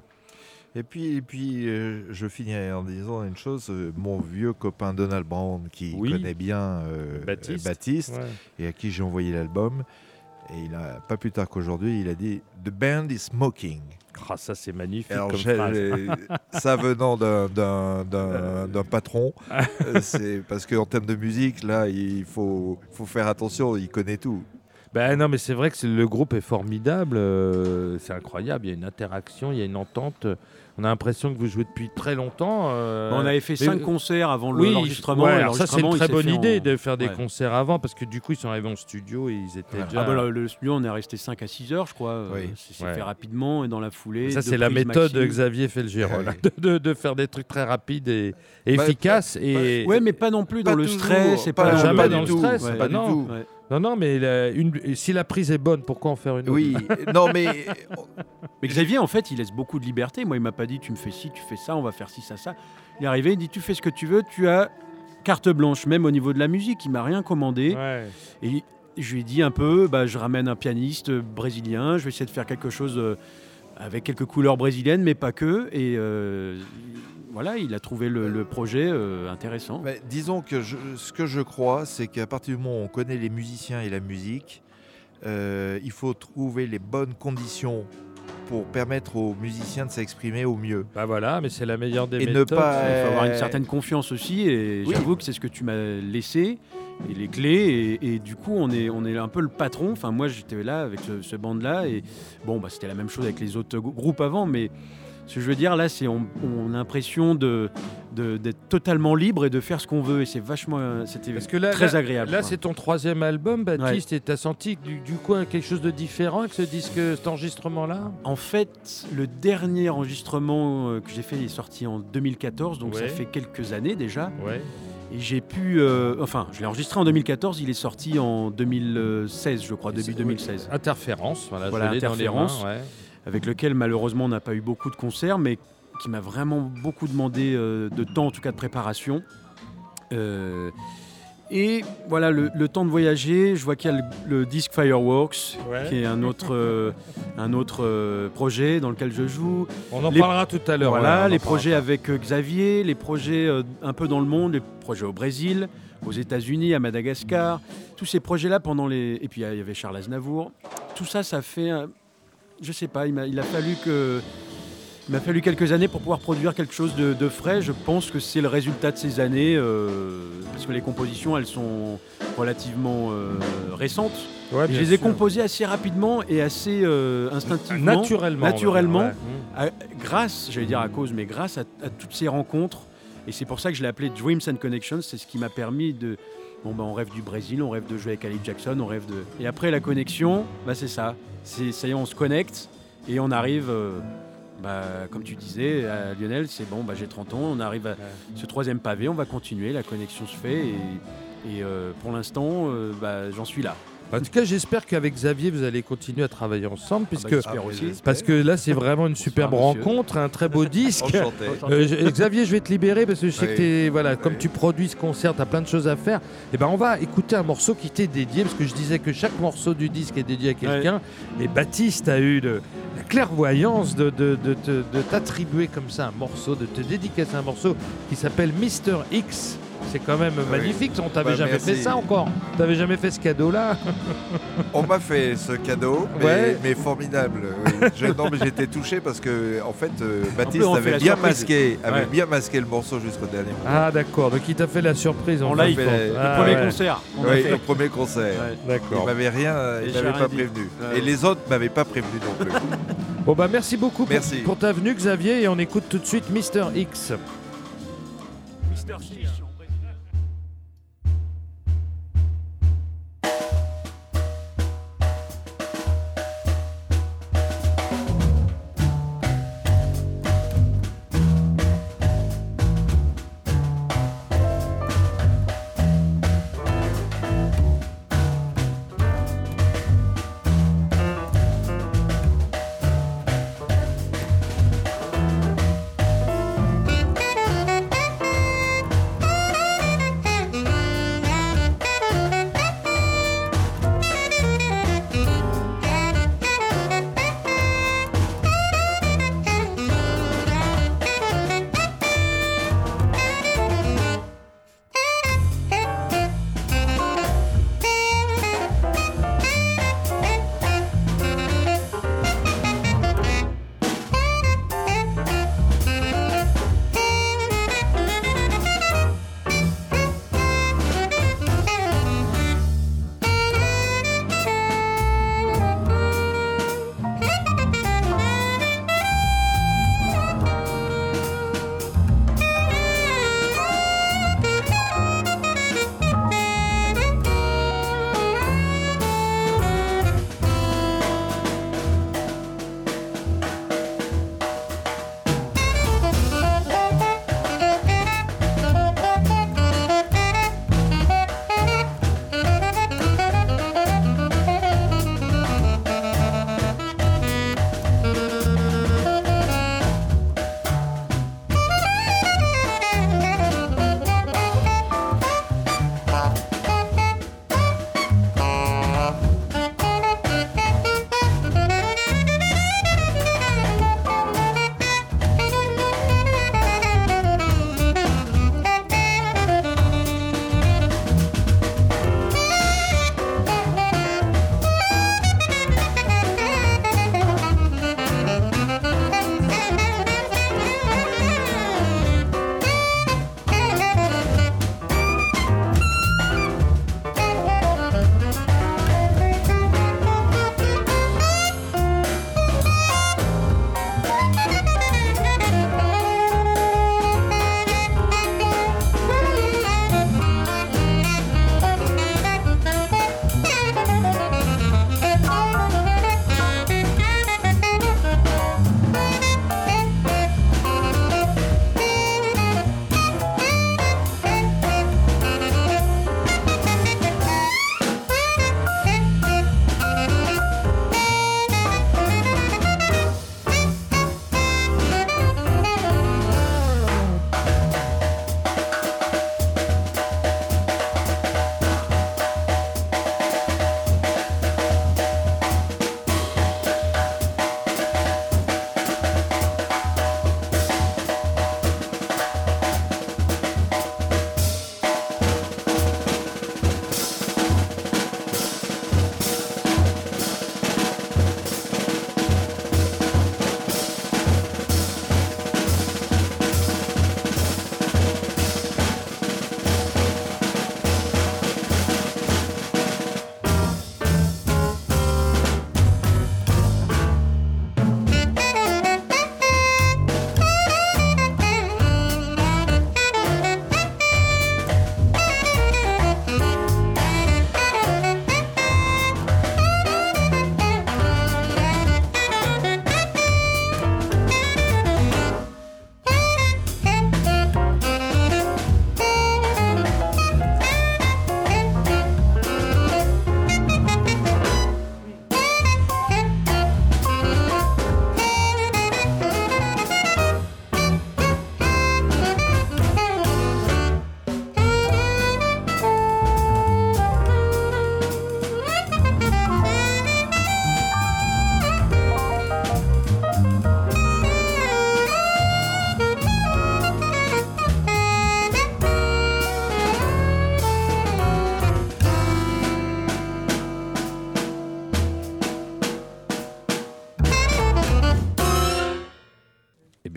Et puis, et puis euh, je finirai en disant une chose. euh, mon vieux copain Donald Brown, qui Oui. connaît bien euh, Baptiste. Baptiste Ouais. et à qui j'ai envoyé l'album, Et il a, pas plus tard qu'aujourd'hui, il a dit The band is smoking. Ah, ça, c'est magnifique Alors, comme phrase. ça venant d'un- d'un patron, euh, c'est parce qu'en termes de musique, là, il faut, faut faire attention, il connaît tout. Ben non, mais c'est vrai que le groupe est formidable. euh, c'est incroyable. Il y a une interaction, il y a une entente. On a l'impression que vous jouez depuis très longtemps. euh, On avait fait mais- cinq concerts avant le- Oui, l'enregistrement. ouais, et alors ça c'est une très bonne en- idée de faire des Ouais. concerts avant parce que du coup ils sont arrivés en studio et ils étaient Ouais. déjà. Ah bah, le, le studio, on est resté 5 à 6 heures, je crois. euh, Oui. C'est Ouais. fait rapidement et dans la foulée. ça c'est la méthode maxi. Xavier Felgérol, Ouais. (laughs) de, de- de faire des trucs très rapides et, et Bah, efficaces. et Ouais, mais pas non plus dans Pas le stress. et pas- pas, jamais pas dans le stress, bah du tout. Non non mais la- une- et si la prise est bonne, pourquoi en faire une autre Oui, non, mais (laughs) Mais Xavier, en fait, il laisse beaucoup de liberté. Moi, il m'a pas dit tu me fais ci, tu fais ça, on va faire ci, ça, ça. Il est arrivé, il dit tu fais ce que tu veux, tu as carte blanche, même au niveau de la musique. Il m'a rien commandé. Ouais. Et je lui ai dit un peu, bah, je ramène un pianiste euh, brésilien, je vais essayer de faire quelque chose euh, avec quelques couleurs brésiliennes, mais pas que. Et euh, voilà, il a trouvé le, le projet euh, intéressant. Mais disons que je- ce que je crois, c'est qu'à partir du moment où on connaît les musiciens et la musique, euh, il faut trouver les bonnes conditions pour permettre aux musiciens de s'exprimer au mieux. Bah voilà, mais c'est la meilleure des Et ne pas- Il faut avoir une certaine confiance aussi, et oui. j'avoue que c'est ce que tu m'as laissé, et les clés, et, et du coup on est, on est un peu le patron, enfin moi j'étais là avec ce, ce band-là, et bon bah, c'était la même chose avec les autres grou- groupes avant, mais ce que je veux dire là c'est on, on a l'impression de, d'être totalement libre et de faire ce qu'on veut, et c'est vachement, euh, c'était Parce que là, très là- agréable. Là, c'est ton troisième album, Baptiste, et t'as senti du, du coup quelque chose de différent avec ce disque, cet enregistrement-là? En fait, le dernier enregistrement euh, que j'ai fait est sorti en 2014, donc ça Ouais. fait quelques années déjà. Ouais. Et j'ai pu. euh, enfin, je l'ai enregistré en 2014, il est sorti en 2016, je crois, début 2016. Interférence, voilà, Voilà, je dans les Interférence. mains, ouais. Avec lequel, malheureusement, on n'a pas eu beaucoup de concerts, mais qui m'a vraiment beaucoup demandé euh, de temps, en tout cas de préparation. Euh, et voilà, le, le temps de voyager, je vois qu'il y a le, le disque Fireworks, Ouais. qui est un autre, euh, un autre euh, projet dans lequel je joue. On en Les- parlera tout à l'heure. Voilà, ouais, les projets avec euh, Xavier, les projets un peu dans le monde, les projets au Brésil, aux États-Unis, à Madagascar, tous ces projets-là pendant les. Et puis il y avait Charles Aznavour. Tout ça, ça fait. Je sais pas, il a fallu que. Il m'a fallu quelques années pour pouvoir produire quelque chose de, de frais. Je pense que c'est le résultat de ces années, euh, parce que les compositions, elles sont relativement euh, récentes. Ouais, je les ai composées assez rapidement et assez euh, instinctivement. naturellement. naturellement. ouais. À- grâce, j'allais dire à cause, mais grâce à, à toutes ces rencontres, et c'est pour ça que je l'ai appelé Dreams and Connections, c'est ce qui m'a permis de... Bon, bah, on rêve du Brésil, on rêve de jouer avec Ali Jackson, on rêve de... Et après, la connexion, bah, c'est ça. C'est, ça y est, on se connecte, et on arrive, euh, bah, comme tu disais, à Lionel, c'est bon, bah, j'ai 30 ans, on arrive à ce troisième pavé, on va continuer, la connexion se fait, et, et, euh, pour l'instant, euh, bah, j'en suis là. En tout cas, j'espère qu'avec Xavier, vous allez continuer à travailler ensemble, Ah, puisque bah, aussi. parce que là, c'est vraiment une superbe rencontre, un très beau disque. Euh, je- Xavier, je vais te libérer parce que je sais que t'es- voilà, comme tu produis ce concert, tu as plein de choses à faire. Et ben, on va écouter un morceau qui t'est dédié parce que je disais que chaque morceau du disque est dédié à quelqu'un. Et Baptiste a eu de- la clairvoyance de, de- de t'attribuer comme ça un morceau, de te dédicacer un morceau qui s'appelle Mister X. C'est quand même magnifique. On t'avait Bah, jamais merci. fait ça encore. T'avais jamais fait ce cadeau-là. (laughs) On m'a fait ce cadeau, mais, Ouais. mais formidable. oui. Je- non, mais j'étais touché parce que en fait, euh, Baptiste on avait la bien masqué, avait Ouais. bien masqué le morceau jusqu'au dernier moment. Ah d'accord. Donc il t'a fait la surprise. En fin de fait le Ah, Premier ouais. concert. on a oui, fait. le premier concert. Il m'avait rien, Et il m'avait pas dit. prévenu. Et les autres m'avaient pas prévenu non plus. (laughs) Bon bah merci beaucoup pour, Merci. pour ta venue Xavier et on écoute tout de suite Mister X. Thank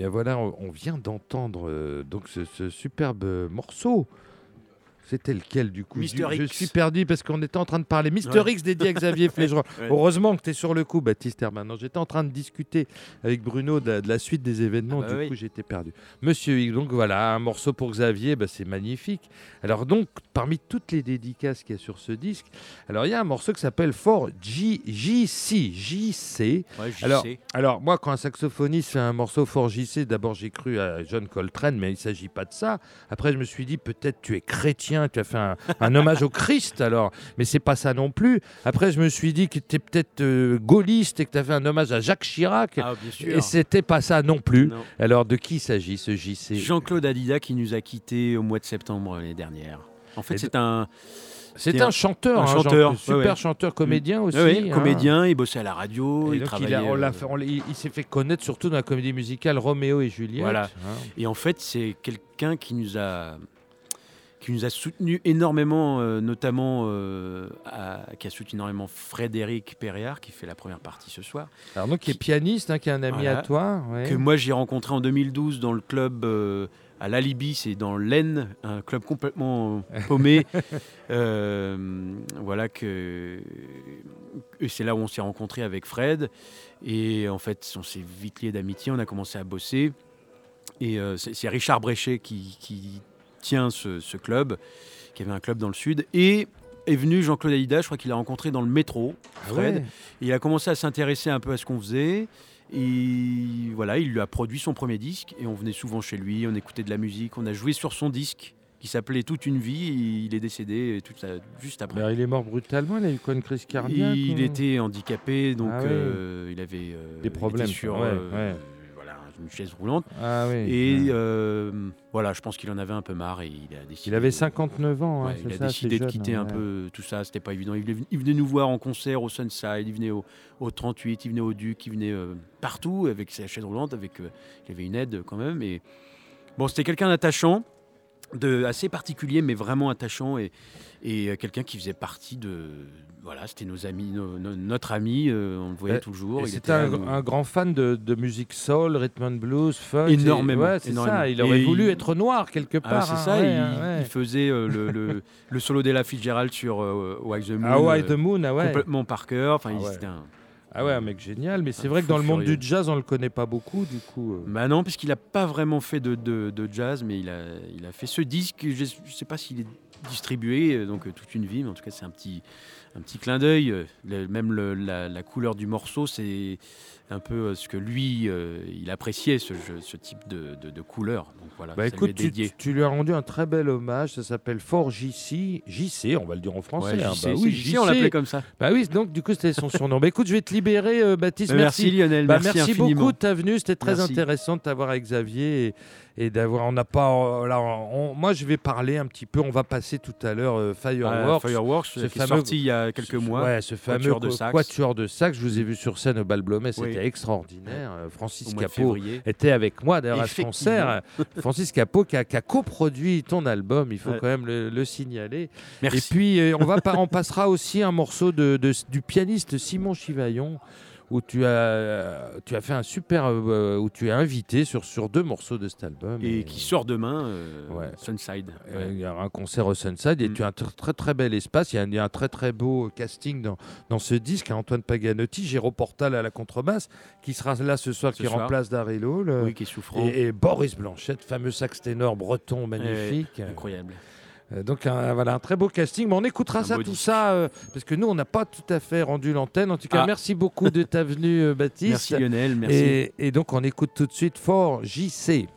voilà, on, vient d'entendre euh, donc ce, ce superbe morceau. C'était lequel du coup Mister Du- Je X. suis perdu parce qu'on était en train de parler. Mister Ouais. X dédié à Xavier Flégeron. (laughs) Ouais. Heureusement que tu es sur le coup, Baptiste Herman. Non, J'étais en train de discuter avec Bruno de la, de la suite des événements. Ah bah du oui. coup, j'étais perdu. Monsieur X, donc voilà, un morceau pour Xavier, bah, c'est magnifique. Alors donc, parmi toutes les dédicaces qu'il y a sur ce disque, alors il y a un morceau qui s'appelle Fort J- JC. JC. Ouais, alors, moi, quand un saxophoniste fait un morceau fort JC, d'abord j'ai cru à John Coltrane, mais il ne s'agit pas de ça. Après, je me suis dit, peut-être tu es chrétien, tu as fait un, un hommage au Christ, alors. Mais c'est pas ça non plus. Après, je me suis dit que tu peut-être euh, gaulliste et que tu as fait un hommage à Jacques Chirac. Ah, et c'était pas ça non plus. Non. Alors, de qui s'agit ce JC Jean-Claude Adida qui nous a quittés au mois de septembre l'année dernière. En fait, c'est un C'est un un- chanteur, un hein, chanteur, super ouais, ouais. chanteur, comédien aussi. ouais, hein. comédien, il bossait à la radio, Et il donc, travaillait. euh, il- il s'est fait connaître surtout dans la comédie musicale Roméo et Juliette. Voilà. hein. Et en fait, c'est quelqu'un qui nous a qui nous a soutenu énormément, euh, notamment euh, à- qui a soutenu énormément Frédéric Perriard, qui fait la première partie ce soir, Alors donc, qui est pianiste, hein, qui est un ami Voilà. à toi. ouais. que moi j'ai rencontré en 2012 dans le club euh, à l'Alibi, c'est dans l'Aisne, un club complètement paumé. (laughs) Voilà que et c'est là où on s'est rencontré avec Fred et en fait on s'est vite liés d'amitié, on a commencé à bosser et c'est c'est Richard Bréchet qui, qui tient ce, ce club, qui avait un club dans le sud et est venu Jean-Claude Alida, je crois qu'il l'a rencontré dans le métro, Ah Fred. ouais. Et il a commencé à s'intéresser un peu à ce qu'on faisait. Et voilà, il lui a produit son premier disque. Et on venait souvent chez lui, on écoutait de la musique. On a joué sur son disque qui s'appelait Toute une vie. Et il est décédé juste après. Alors, il est mort brutalement, il a eu quoi, une crise cardiaque il ou- était handicapé, donc Ah euh, il avait euh, Des problèmes, sur ouais, euh, ouais. Une chaise roulante. Ah oui. Et ouais. euh, voilà, je pense qu'il en avait un peu marre et il a décidé. il avait de- 59 ans, hein, Ouais, il a ça, décidé de jeune, quitter un ouais. peu tout ça, c'était pas évident. Il venait, il venait nous voir en concert au Sunside, il venait au, au 38, il venait au Duc, il venait euh, partout avec sa chaise roulante, avec, euh, il avait une aide quand même. Et bon, c'était quelqu'un d'attachant, de assez particulier, mais vraiment attachant et, et euh, quelqu'un qui faisait partie de, voilà, c'était nos amis, notre ami, euh, on le voyait Et- toujours. C'était un, grand fan de, de musique soul, rhythm and blues, funk. Énormément, et- Ouais, c'est énormément. ça. Il aurait Et voulu il- être noir quelque Ah, part. c'est hein, ça, ouais, il, ouais. il faisait euh, le, le, (laughs) le solo d'Ella Fitzgerald sur euh, Why the Moon. Ah euh, The Moon, ah ouais. complètement par cœur. Enfin, Ah il- un- Ah ouais, un mec génial. Mais c'est vrai que dans le monde furieux. du jazz, on le connaît pas beaucoup, du coup. euh. Bah non, parce qu'il n'a pas vraiment fait de, de- de jazz, mais il a, il a fait ce disque. Je ne sais pas s'il est distribué, euh, donc euh, toute une vie, mais en tout cas, c'est un petit, clin d'œil. Euh, Même la couleur du morceau, c'est un peu euh, ce que lui, euh, il appréciait, ce, jeu- ce type de, de- de couleur. Donc voilà, Bah ça lui est écoute, tu, tu lui as rendu un très bel hommage. Ça s'appelle Fort JC. JC, on va le dire en français. Ouais, hein. JC, bah oui, JC, on l'appelait comme ça. Bah oui, donc du coup, c'était son surnom. bah écoute, je vais te libérer, euh, Baptiste. Bah, merci, Lionel, Bah, merci, beaucoup de ta venue. C'était très Merci. intéressant de t'avoir avec Xavier et, et d'avoir. On n'a pas. euh, là, on- moi, je vais parler un petit peu. On va passer tout à l'heure Fireworks. Fireworks, ce qui est fameux- sorti il y a quelques mois. Ouais, ce fameux Quatuor de qu- sax. quatuor de sax. Je vous ai vu sur scène au Bal Blomet. C'était Extraordinaire. Euh, Francis Capot était avec moi d'ailleurs à ce concert. (laughs) Francis Capot qui a, qui a coproduit ton album. Il faut Ouais. quand même le, le signaler. Merci. Et puis, euh, on, va on passera aussi un morceau de, de- du pianiste Simon Chivaillon, où tu as, tu as fait un super. euh, où tu es invité sur, sur deux morceaux de cet album. et qui sort demain, euh, Ouais. Sunside. Euh, Il y aura un concert au Sunside et Mm. tu as un tr- très très bel espace. Il y a un, il y a un très très beau casting dans, dans ce disque. Antoine Paganotti, Géraud Portal à la contrebasse, qui sera là ce soir, Ce qui soir. remplace Daryl Hall. Oui, qui est souffrant. Et, et Boris Blanchette, fameux sax ténor breton magnifique. Incroyable. Euh, Donc un, voilà un très beau casting, mais on écoutera Un ça tout ça euh, parce que nous on n'a pas tout à fait rendu l'antenne. En tout cas, Ah. merci beaucoup de ta venue, euh, Baptiste. Merci Lionel, merci. Et, et donc on écoute tout de suite fort JC.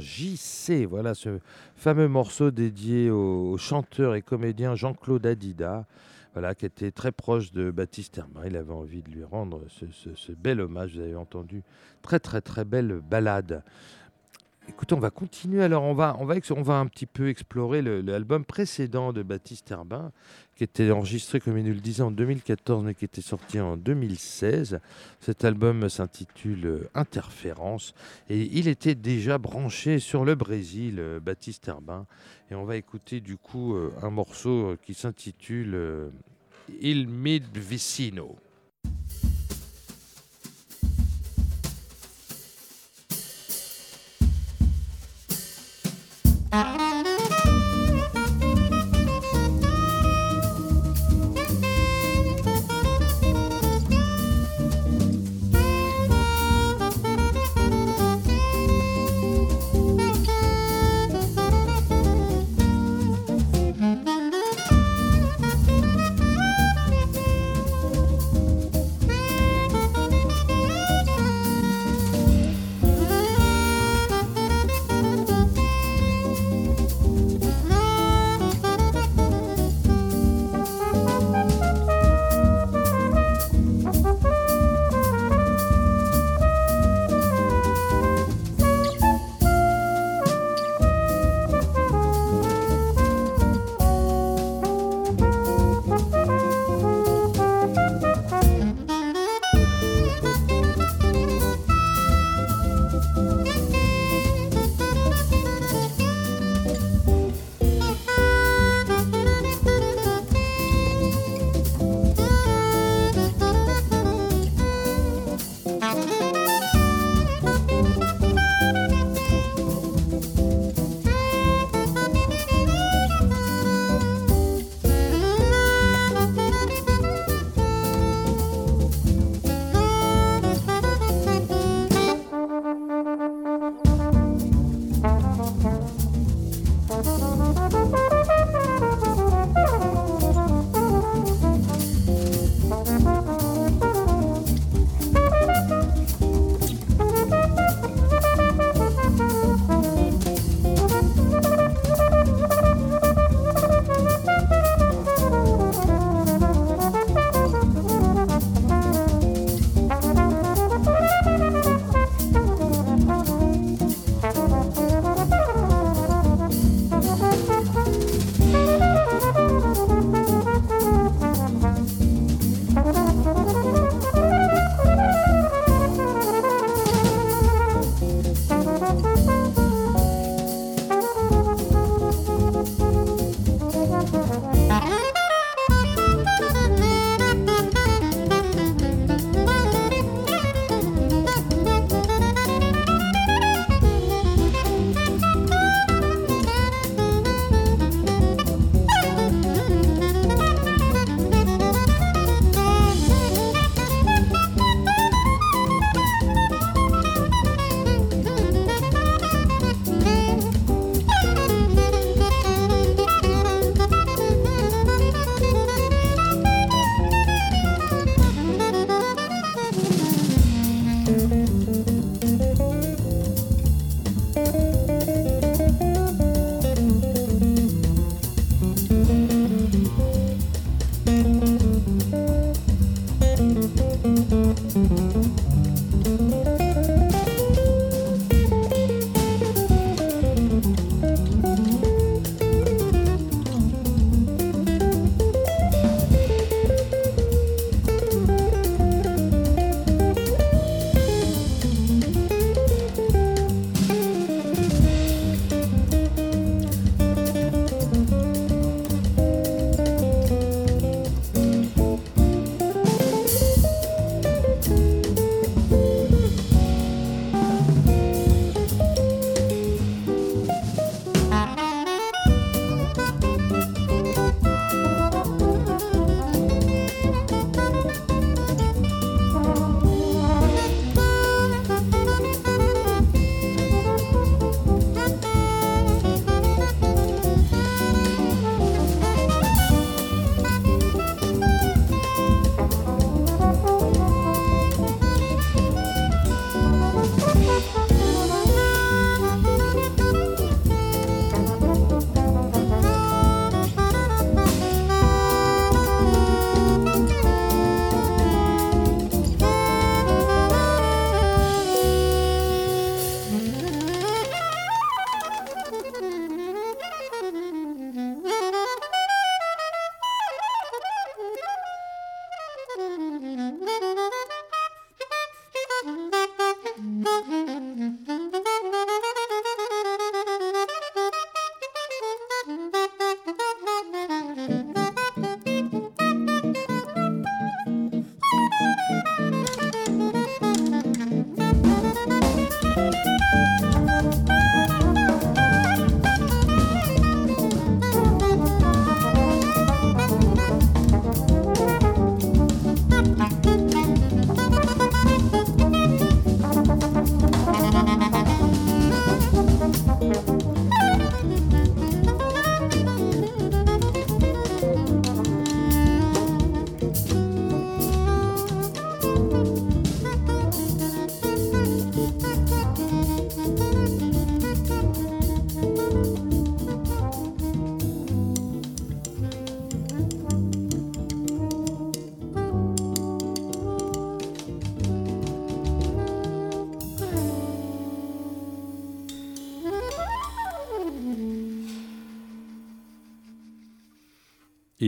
JC. Voilà ce fameux morceau dédié au, chanteur et comédien Jean-Claude Adida. Voilà, qui était très proche de Baptiste Herbin. Il avait envie de lui rendre ce, ce- ce bel hommage. Vous avez entendu très très très belle balade. Écoutez, on va continuer. Alors, on va, on va, un petit peu explorer l'album précédent de Baptiste Herbin, qui était enregistré, comme il nous le disait, en 2014, mais qui était sorti en 2016. Cet album s'intitule euh, Interférence. Et il était déjà branché sur le Brésil, euh, Baptiste Herbin. Et on va écouter du coup euh, un morceau qui s'intitule Il Mid Vicino.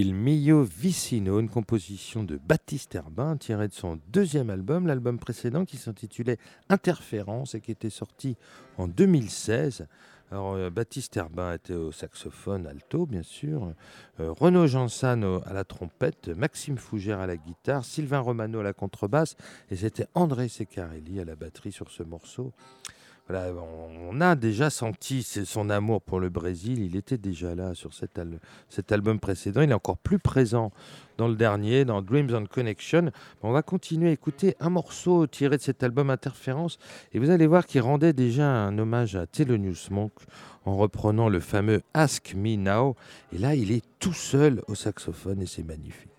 Il mio vicino, une composition de Baptiste Herbin tirée de son deuxième album, l'album précédent qui s'intitulait Interférence et qui était sorti en 2016. Alors, euh, Baptiste Herbin était au saxophone alto, bien sûr, euh, Renaud Jansan à la trompette, Maxime Fougère à la guitare, Sylvain Romano à la contrebasse, et c'était André Seccarelli à la batterie sur ce morceau. On, a déjà senti son amour pour le Brésil, il était déjà là sur cet album précédent, il est encore plus présent dans le dernier, dans Dreams and Connection. On va continuer à écouter un morceau tiré de cet album Interférence, et vous allez voir qu'il rendait déjà un hommage à Thelonious Monk en reprenant le fameux Ask Me Now. Et là, il est tout seul au saxophone et c'est magnifique.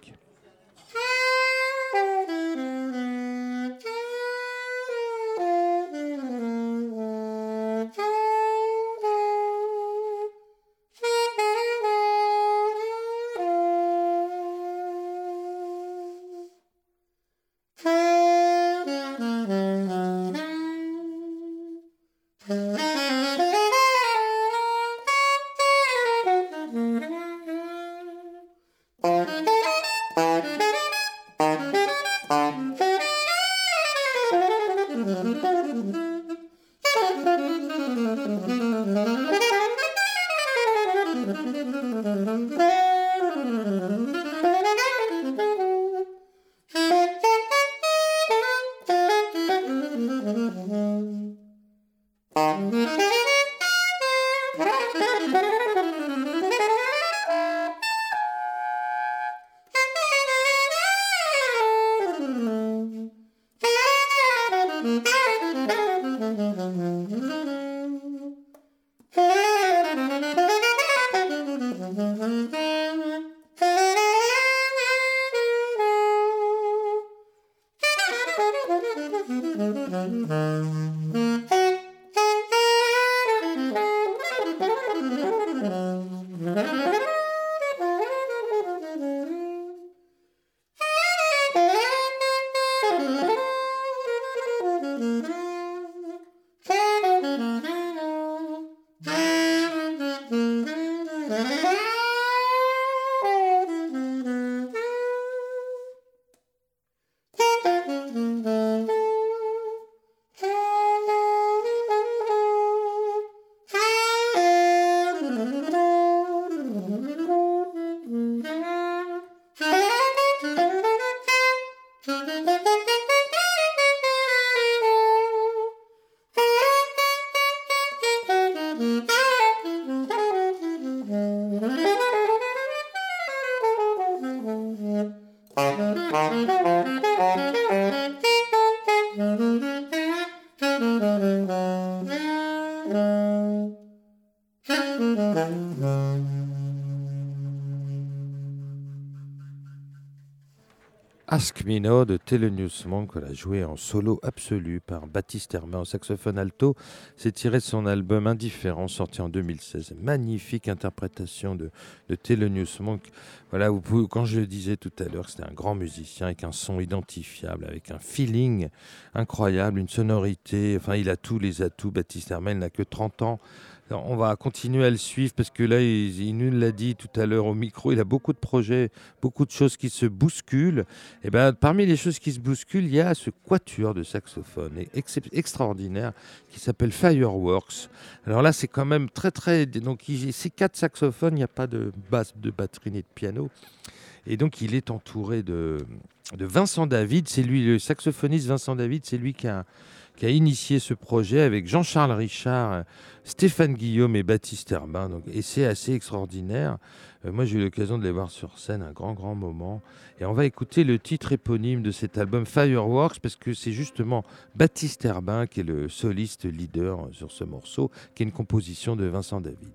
Ask Me de Thelonious Monk, l'a joué en solo absolu par Baptiste Hermin au saxophone alto. C'est tiré de son album Indifférent, sorti en 2016. Magnifique interprétation de, de Monk. Voilà, quand je le disais tout à l'heure, c'était un grand musicien avec un son identifiable, avec un feeling incroyable, une sonorité. Enfin, il a tous les atouts. Baptiste Hermin, il n'a que 30 ans. On va continuer à le suivre parce que là, il, il l'a dit tout à l'heure au micro, il a beaucoup de projets, beaucoup de choses qui se bousculent. Et ben, parmi les choses qui se bousculent, il y a ce quatuor de saxophone extraordinaire qui s'appelle Fireworks. Alors là, c'est quand même très très. Donc, c'est quatre saxophones, il n'y a pas de basse, de batterie ni de piano. Et donc, il est entouré de, de Vincent David. C'est lui, le saxophoniste Vincent David, c'est lui qui a, qui a initié ce projet avec Jean-Charles Richard, Stéphane Guillaume et Baptiste Herbin. Donc, et c'est assez extraordinaire. Euh, moi, j'ai eu l'occasion de les voir sur scène, un grand, grand moment. Et on va écouter le titre éponyme de cet album Fireworks, parce que c'est justement Baptiste Herbin qui est le soliste leader sur ce morceau, qui est une composition de Vincent David.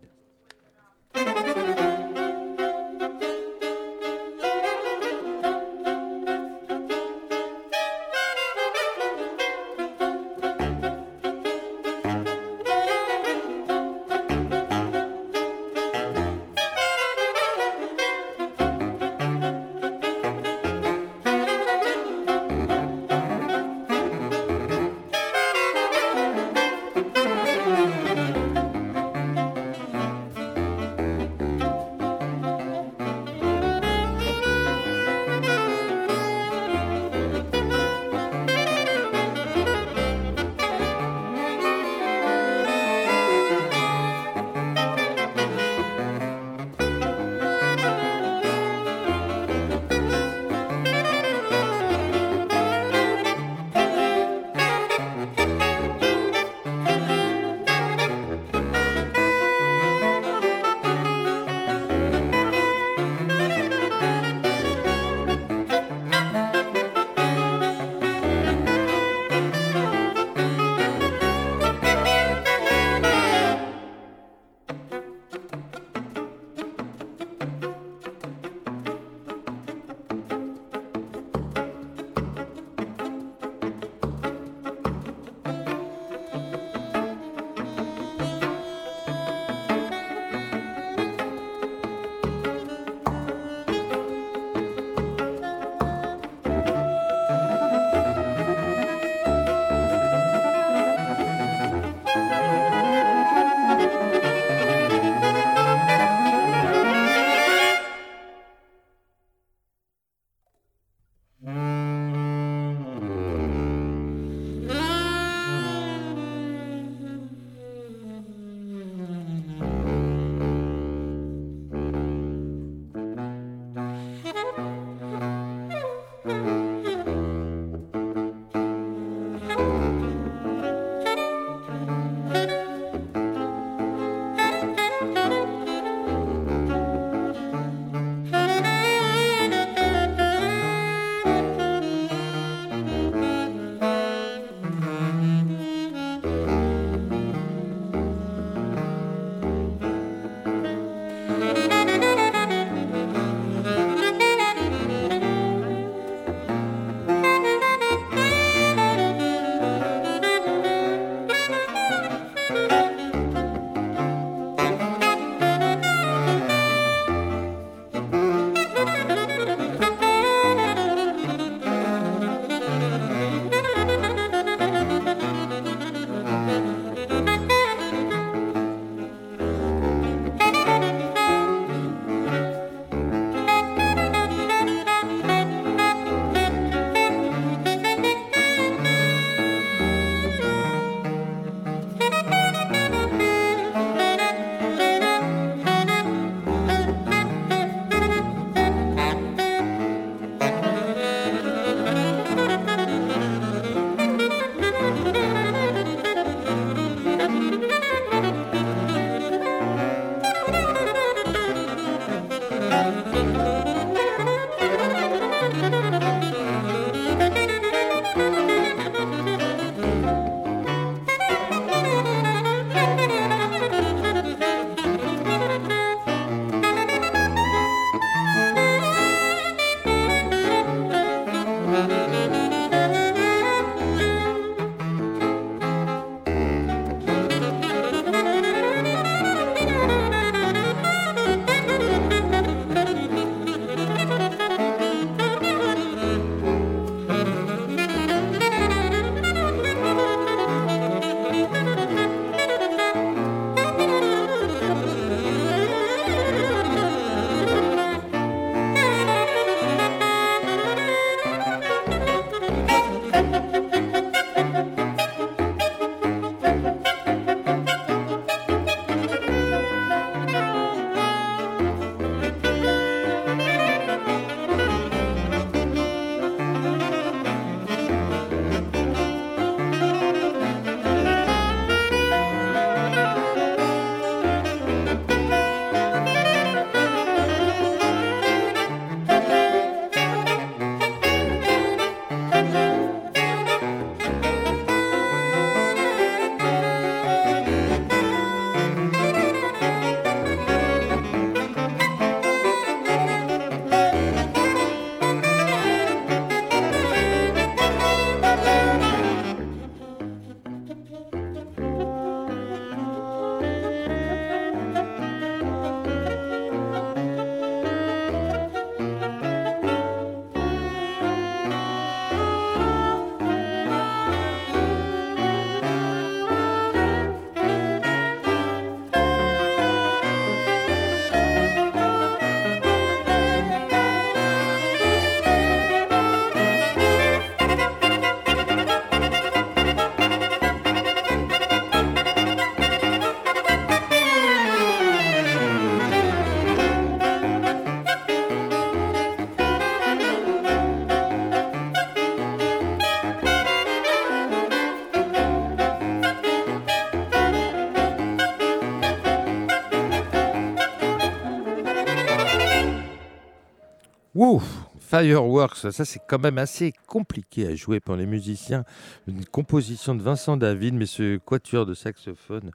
Wow Fireworks, ça c'est quand même assez compliqué à jouer pour les musiciens. Une composition de Vincent David, mais ce quatuor de saxophone,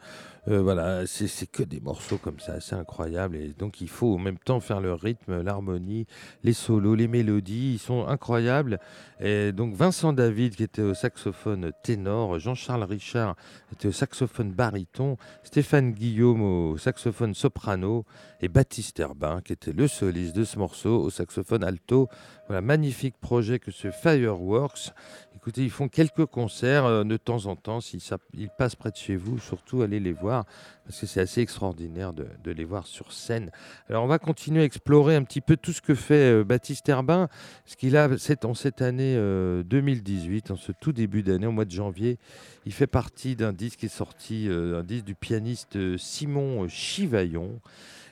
euh, voilà, c'est que des morceaux comme ça, c'est incroyable. Et donc il faut en même temps faire le rythme, l'harmonie, les solos, les mélodies, ils sont incroyables. Et donc Vincent David qui était au saxophone ténor, Jean-Charles Richard était au saxophone baryton, Stéphane Guillaume au saxophone soprano et Baptiste Herbin qui était le soliste de ce morceau au saxophone alto. Voilà, magnifique projet que ce Fireworks. Écoutez, ils font quelques concerts euh, de temps en temps. S'ils ils passent près de chez vous, surtout allez les voir parce que c'est assez extraordinaire de, les voir sur scène. Alors on va continuer à explorer un petit peu tout ce que fait euh, Baptiste Herbin, ce qu'il a en cette année 2018, euh, en ce tout début d'année, au mois de janvier. Il fait partie d'un disque qui est sorti, un disque du pianiste Simon Chivaillon.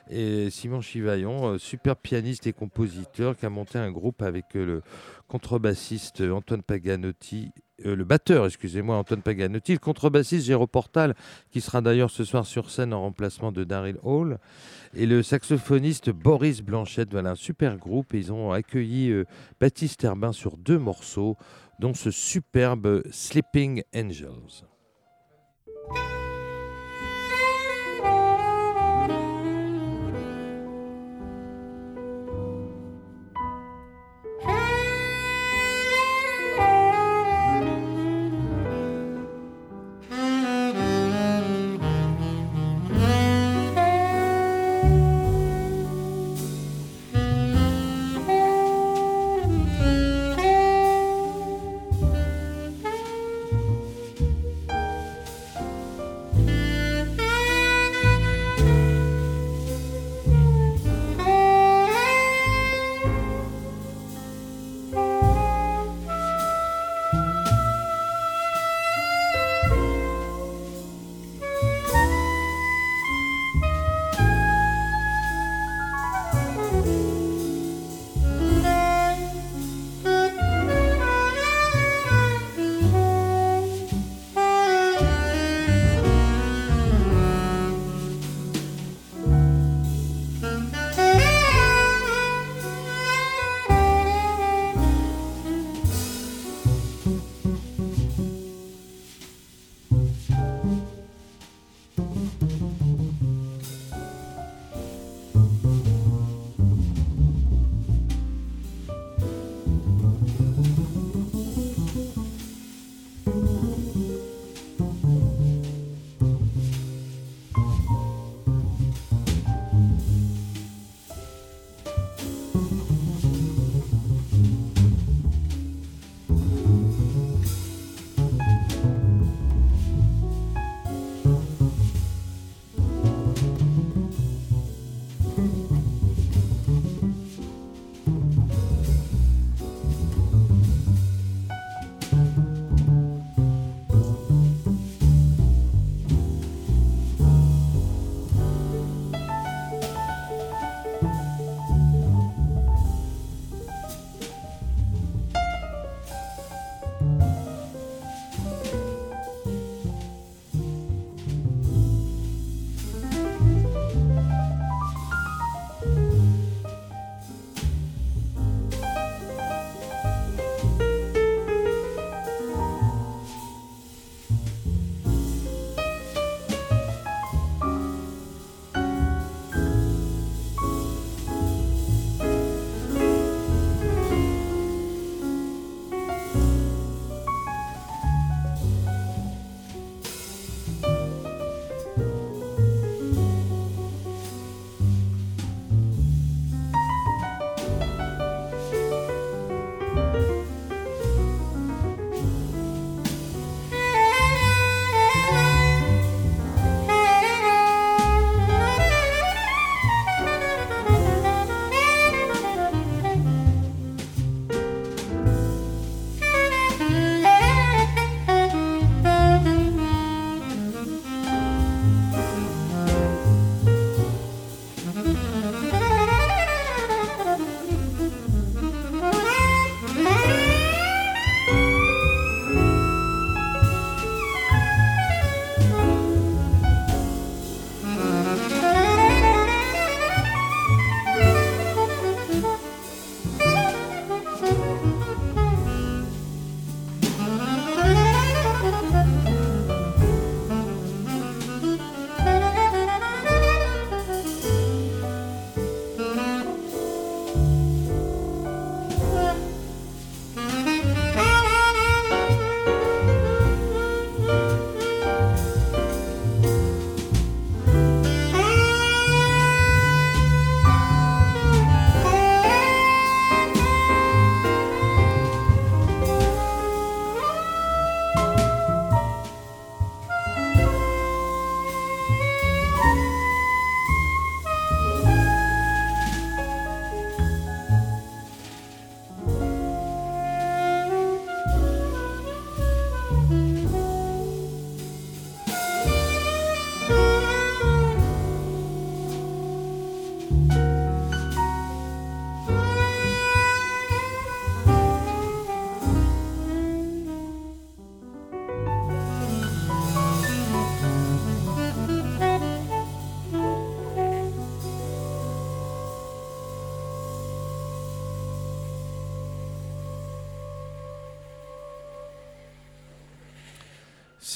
Et Simon Chivaillon, euh, super pianiste et compositeur, qui a monté un groupe avec euh, le contrebassiste Antoine Paganotti, euh, le batteur, excusez-moi, Antoine Paganotti, le contrebassiste Géro Portal, qui sera d'ailleurs ce soir sur scène en remplacement de Daryl Hall, et le saxophoniste Boris Blanchette. Voilà, un super groupe. Ils ont accueilli Baptiste Herbin sur deux morceaux, dont ce superbe Sleeping Angels.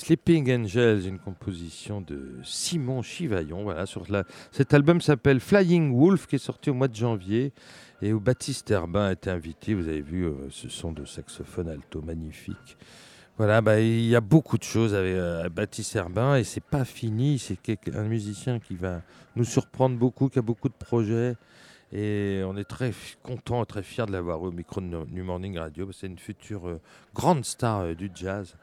Sleeping Angels, une composition de Simon Chivaillon. Voilà, sur la... Cet album s'appelle Flying Wolf, qui est sorti au mois de janvier et où Baptiste Herbin a été invité. Vous avez vu euh, ce son de saxophone alto magnifique. Voilà, bah, il y a beaucoup de choses avec euh, Baptiste Herbin et c'est pas fini. C'est un musicien qui va nous surprendre beaucoup, qui a beaucoup de projets. Et on est très content, très fier de l'avoir au micro de New Morning Radio. C'est une future euh, grande star euh, du jazz.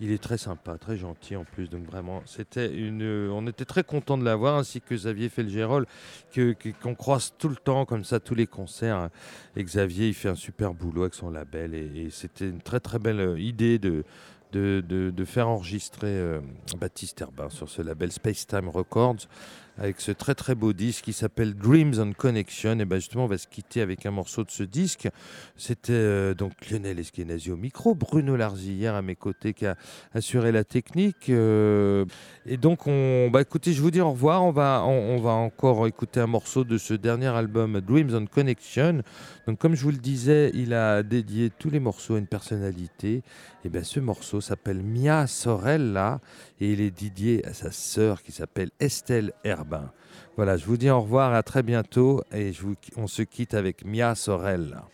Il est très sympa, très gentil en plus. Donc vraiment, c'était une, euh, on était très content de l'avoir, ainsi que Xavier Felgerol, qu'on que, croise tout le temps comme ça, tous les concerts. Et Xavier, il fait un super boulot avec son label. Et, c'était une très très belle idée de, de, de, faire enregistrer Baptiste Herbin sur ce label Space Time Records avec ce très très beau disque qui s'appelle Dreams on Connection. Et bien justement, on va se quitter avec un morceau de ce disque. C'était euh, donc Lionel Eskenazi au micro, Bruno Larzillière à mes côtés qui a assuré la technique. Euh, et donc, on, bah, écoutez, je vous dis au revoir. On va, on, va encore écouter un morceau de ce dernier album Dreams on Connection. Donc, comme je vous le disais, il a dédié tous les morceaux à une personnalité. Et bien, ce morceau s'appelle Mia Sorella et il est dédié à sa sœur qui s'appelle Estelle Herbin. Voilà, je vous dis au revoir, à très bientôt et on se quitte avec Mia Sorella.